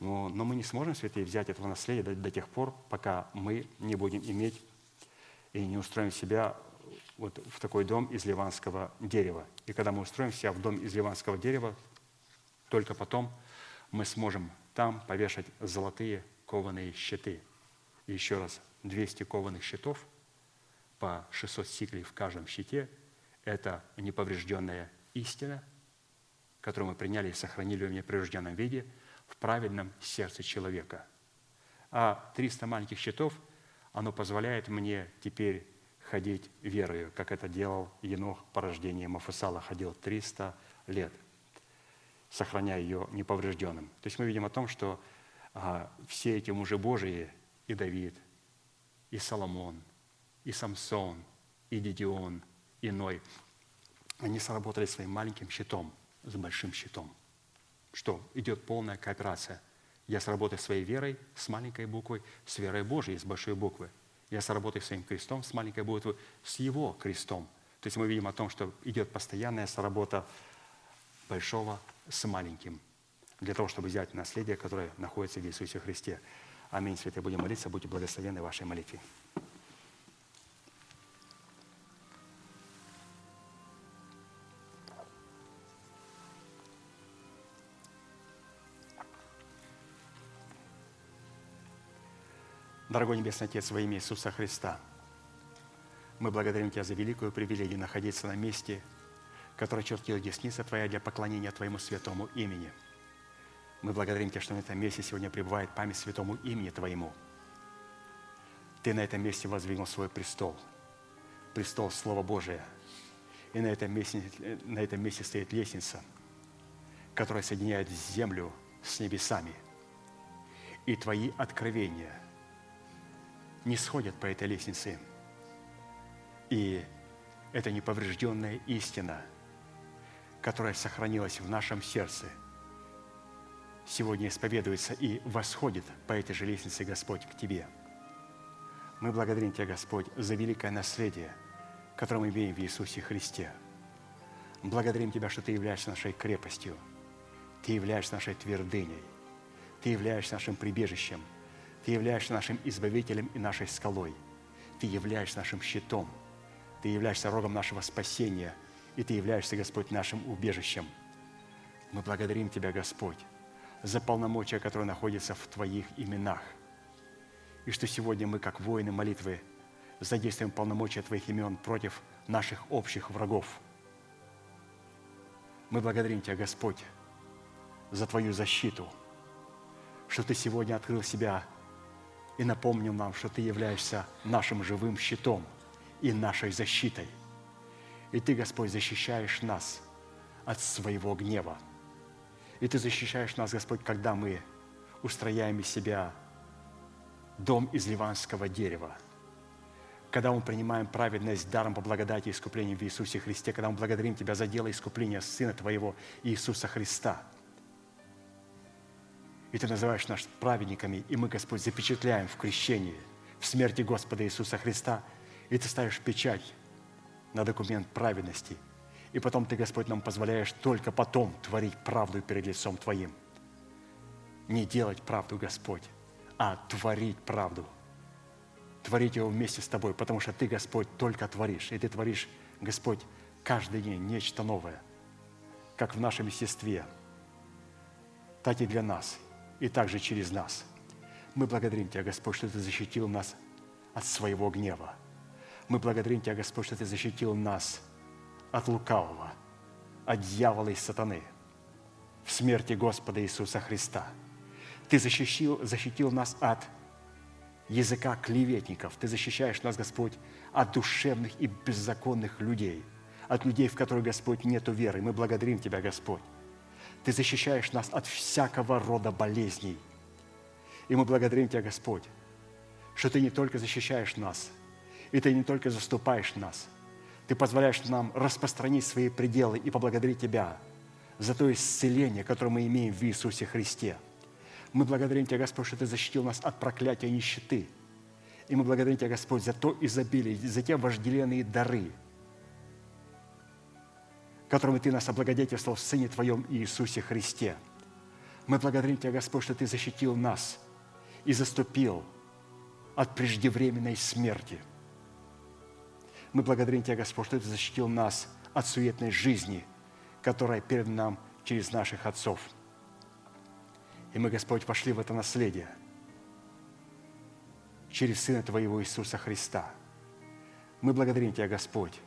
Но, но мы не сможем, святые, взять этого наследия до, до тех пор, пока мы не будем иметь и не устроим себя вот в такой дом из ливанского дерева. И когда мы устроим себя в дом из ливанского дерева, только потом мы сможем там повешать золотые кованые щиты. И еще раз, 200 кованых щитов – по 600 сиклей в каждом щите – это неповрежденная истина, которую мы приняли и сохранили в непрежденном виде в правильном сердце человека. А 300 маленьких щитов, оно позволяет мне теперь ходить верою, как это делал Енох по рождению Мафусала, ходил 300 лет, сохраняя ее неповрежденным. То есть мы видим о том, что а, все эти мужи Божии, и Давид, и Соломон – и Самсон, и Дидион, и Ной, они сработали своим маленьким щитом с большим щитом. Что? Идет полная кооперация. Я сработаю своей верой с маленькой буквой, с верой Божией с большой буквы. Я сработаю своим крестом с маленькой буквы, с его крестом. То есть мы видим о том, что идет постоянная сработа большого с маленьким, для того, чтобы взять наследие, которое находится в Иисусе Христе. Аминь. Святые, будем молиться, будьте благословенны вашей молитве. Дорогой Небесный Отец, во имя Иисуса Христа, мы благодарим Тебя за великую привилегию находиться на месте, которое чертила десница Твоя для поклонения Твоему святому имени. Мы благодарим Тебя, что на этом месте сегодня пребывает память святому имени Твоему. Ты на этом месте воздвигнул свой престол, престол Слова Божия. И на этом месте, на этом месте стоит лестница, которая соединяет землю с небесами. И Твои откровения не сходят по этой лестнице. И это неповрежденная истина, которая сохранилась в нашем сердце, сегодня исповедуется и восходит по этой же лестнице, Господь, к Тебе. Мы благодарим Тебя, Господь, за великое наследие, которое мы имеем в Иисусе Христе. Благодарим Тебя, что Ты являешься нашей крепостью, Ты являешься нашей твердыней, Ты являешься нашим прибежищем, Ты являешься нашим избавителем и нашей скалой, Ты являешься нашим щитом, Ты являешься рогом нашего спасения, и Ты являешься, Господь, нашим убежищем. Мы благодарим Тебя, Господь, за полномочия, которые находятся в Твоих именах. И что сегодня мы, как воины молитвы, задействуем полномочия Твоих имен против наших общих врагов. Мы благодарим Тебя, Господь, за Твою защиту, что Ты сегодня открыл себя и напомнил нам, что Ты являешься нашим живым щитом и нашей защитой. И Ты, Господь, защищаешь нас от своего гнева – и Ты защищаешь нас, Господь, когда мы устрояем из себя дом из ливанского дерева, когда мы принимаем праведность даром по благодати и искуплению в Иисусе Христе, когда мы благодарим Тебя за дело искупления Сына Твоего Иисуса Христа. И Ты называешь нас праведниками, и мы, Господь, запечатляем в крещении, в смерти Господа Иисуса Христа, и Ты ставишь печать на документ праведности – и потом Ты, Господь, нам позволяешь только потом творить правду перед лицом Твоим. Не делать правду, Господь, а творить правду. Творить его вместе с Тобой, потому что Ты, Господь, только творишь. И Ты творишь, Господь, каждый день нечто новое, как в нашем естестве, так и для нас, и также через нас. Мы благодарим Тебя, Господь, что Ты защитил нас от своего гнева. Мы благодарим Тебя, Господь, что Ты защитил нас – от лукавого, от дьявола и сатаны в смерти Господа Иисуса Христа. Ты защитил, защитил нас от языка клеветников. Ты защищаешь нас, Господь, от душевных и беззаконных людей, от людей, в которых, Господь, нету веры. Мы благодарим Тебя, Господь. Ты защищаешь нас от всякого рода болезней. И мы благодарим Тебя, Господь, что Ты не только защищаешь нас, и Ты не только заступаешь нас – ты позволяешь нам распространить свои пределы и поблагодарить Тебя за то исцеление, которое мы имеем в Иисусе Христе. Мы благодарим Тебя, Господь, что Ты защитил нас от проклятия нищеты. И мы благодарим Тебя, Господь, за то изобилие, за те вожделенные дары, которыми Ты нас облагодетельствовал в Сыне Твоем Иисусе Христе. Мы благодарим Тебя, Господь, что Ты защитил нас и заступил от преждевременной смерти – мы благодарим Тебя, Господь, что Ты защитил нас от суетной жизни, которая перед нам через наших отцов. И мы, Господь, пошли в это наследие через Сына Твоего Иисуса Христа. Мы благодарим Тебя, Господь,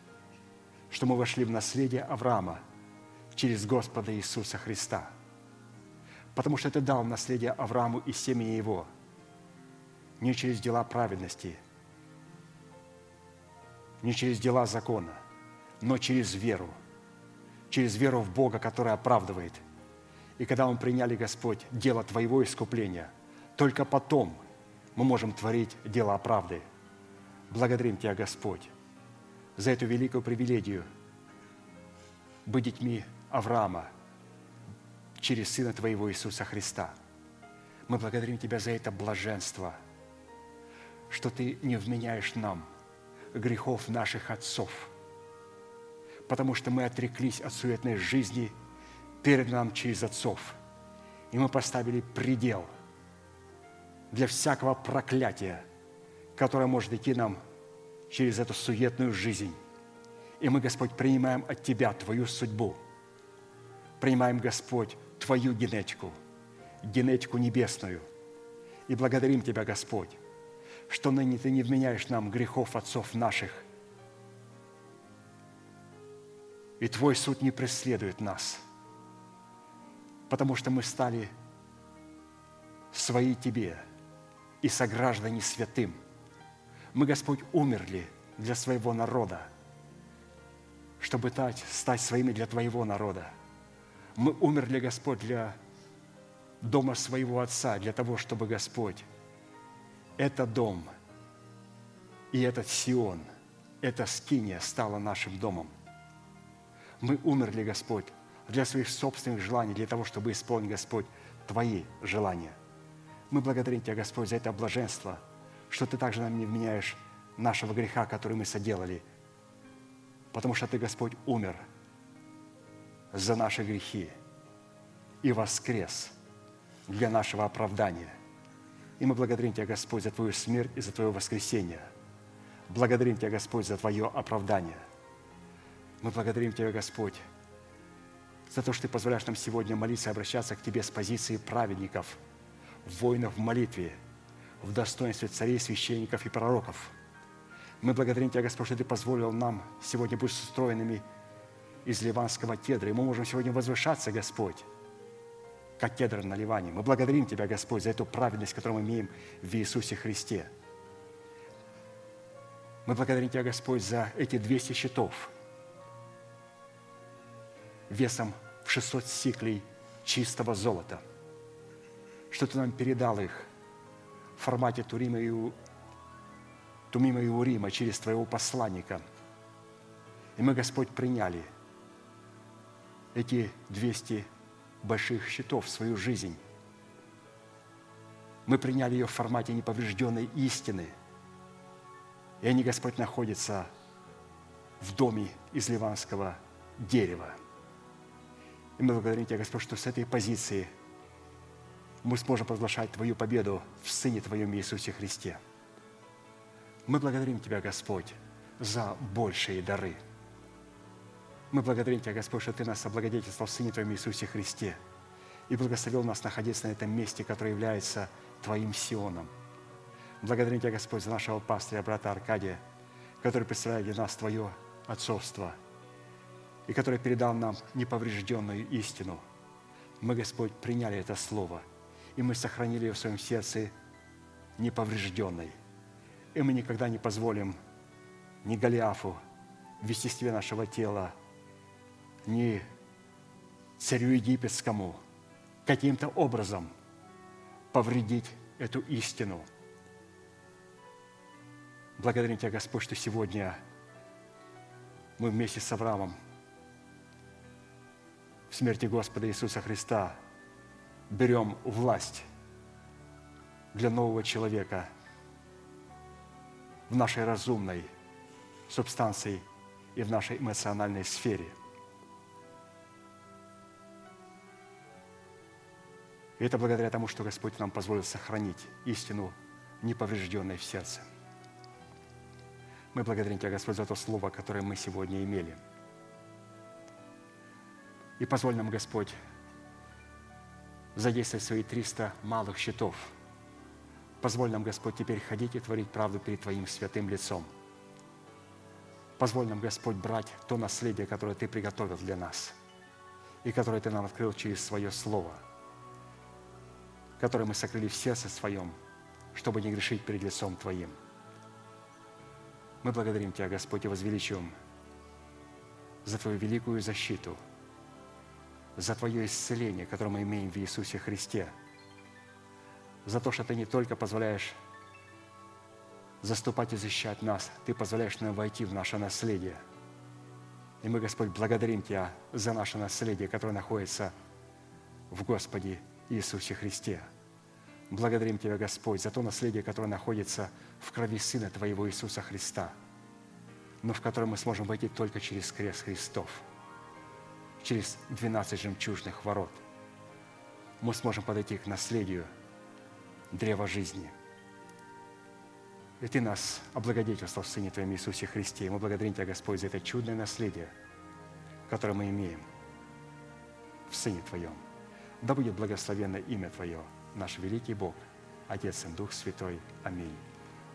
что мы вошли в наследие Авраама через Господа Иисуса Христа. Потому что Ты дал наследие Аврааму и семени его, не через дела праведности – не через дела закона, но через веру, через веру в Бога, который оправдывает. И когда мы приняли, Господь, дело Твоего искупления, только потом мы можем творить дело правды. Благодарим Тебя, Господь, за эту великую привилегию быть детьми Авраама через Сына Твоего Иисуса Христа. Мы благодарим Тебя за это блаженство, что Ты не вменяешь нам – грехов наших отцов, потому что мы отреклись от суетной жизни перед нам через отцов, и мы поставили предел для всякого проклятия, которое может идти нам через эту суетную жизнь. И мы, Господь, принимаем от Тебя Твою судьбу, принимаем, Господь, Твою генетику, генетику небесную, и благодарим Тебя, Господь, что ныне Ты не вменяешь нам грехов отцов наших. И Твой суд не преследует нас, потому что мы стали свои Тебе и сограждане святым. Мы, Господь, умерли для своего народа, чтобы стать, стать своими для Твоего народа. Мы умерли, Господь, для дома своего Отца, для того, чтобы, Господь, этот дом и этот Сион, эта скиния стала нашим домом. Мы умерли, Господь, для своих собственных желаний, для того, чтобы исполнить, Господь, Твои желания. Мы благодарим Тебя, Господь, за это блаженство, что Ты также нам не вменяешь нашего греха, который мы соделали, потому что Ты, Господь, умер за наши грехи и воскрес для нашего оправдания – и мы благодарим Тебя, Господь, за Твою смерть и за Твое воскресение. Благодарим Тебя, Господь, за Твое оправдание. Мы благодарим Тебя, Господь, за то, что Ты позволяешь нам сегодня молиться и обращаться к Тебе с позиции праведников, воинов в молитве, в достоинстве царей, священников и пророков. Мы благодарим Тебя, Господь, что Ты позволил нам сегодня быть устроенными из ливанского кедра. И мы можем сегодня возвышаться, Господь, как кедр на Ливане. Мы благодарим Тебя, Господь, за эту праведность, которую мы имеем в Иисусе Христе. Мы благодарим Тебя, Господь, за эти 200 щитов весом в 600 сиклей чистого золота, что Ты нам передал их формате Турима и Тумима и Урима через Твоего посланника. И мы, Господь, приняли эти 200 больших счетов в свою жизнь. Мы приняли ее в формате неповрежденной истины. И они, Господь, находятся в доме из ливанского дерева. И мы благодарим Тебя, Господь, что с этой позиции мы сможем провозглашать Твою победу в Сыне Твоем Иисусе Христе. Мы благодарим Тебя, Господь, за большие дары – мы благодарим Тебя, Господь, что Ты нас облагодетельствовал в Сыне Твоем Иисусе Христе и благословил нас находиться на этом месте, которое является Твоим Сионом. Благодарим Тебя, Господь, за нашего пастыря, брата Аркадия, который представляет для нас Твое отцовство и который передал нам неповрежденную истину. Мы, Господь, приняли это слово, и мы сохранили ее в своем сердце неповрежденной. И мы никогда не позволим ни Голиафу в естестве нашего тела не царю египетскому каким-то образом повредить эту истину. Благодарим Тебя, Господь, что сегодня мы вместе с Авраамом в смерти Господа Иисуса Христа берем власть для нового человека в нашей разумной субстанции и в нашей эмоциональной сфере – И это благодаря тому, что Господь нам позволил сохранить истину, неповрежденной в сердце. Мы благодарим Тебя, Господь, за то слово, которое мы сегодня имели. И позволь нам, Господь, задействовать свои 300 малых щитов. Позволь нам, Господь, теперь ходить и творить правду перед Твоим святым лицом. Позволь нам, Господь, брать то наследие, которое Ты приготовил для нас и которое Ты нам открыл через Свое Слово – который мы сокрыли в сердце своем, чтобы не грешить перед лицом Твоим. Мы благодарим Тебя, Господь, и возвеличиваем за Твою великую защиту, за Твое исцеление, которое мы имеем в Иисусе Христе, за то, что Ты не только позволяешь заступать и защищать нас, Ты позволяешь нам войти в наше наследие. И мы, Господь, благодарим Тебя за наше наследие, которое находится в Господе Иисусе Христе. Благодарим Тебя, Господь, за то наследие, которое находится в крови Сына Твоего Иисуса Христа, но в которое мы сможем войти только через крест Христов, через 12 жемчужных ворот. Мы сможем подойти к наследию древа жизни. И Ты нас облагодетельствовал в Сыне Твоем Иисусе Христе. И мы благодарим Тебя, Господь, за это чудное наследие, которое мы имеем в Сыне Твоем – да будет благословенно имя Твое, наш великий Бог, Отец и Дух Святой. Аминь.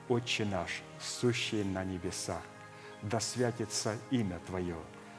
Отче наш, сущий на небесах, да святится имя Твое,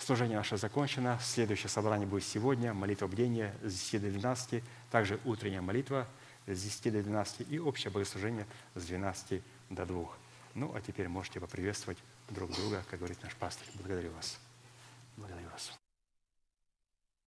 Служение наше закончено. Следующее собрание будет сегодня. Молитва бдения с 10 до 12. Также утренняя молитва с 10 до 12. И общее богослужение с 12 до 2. Ну, а теперь можете поприветствовать друг друга, как говорит наш пастор. Благодарю вас. Благодарю вас.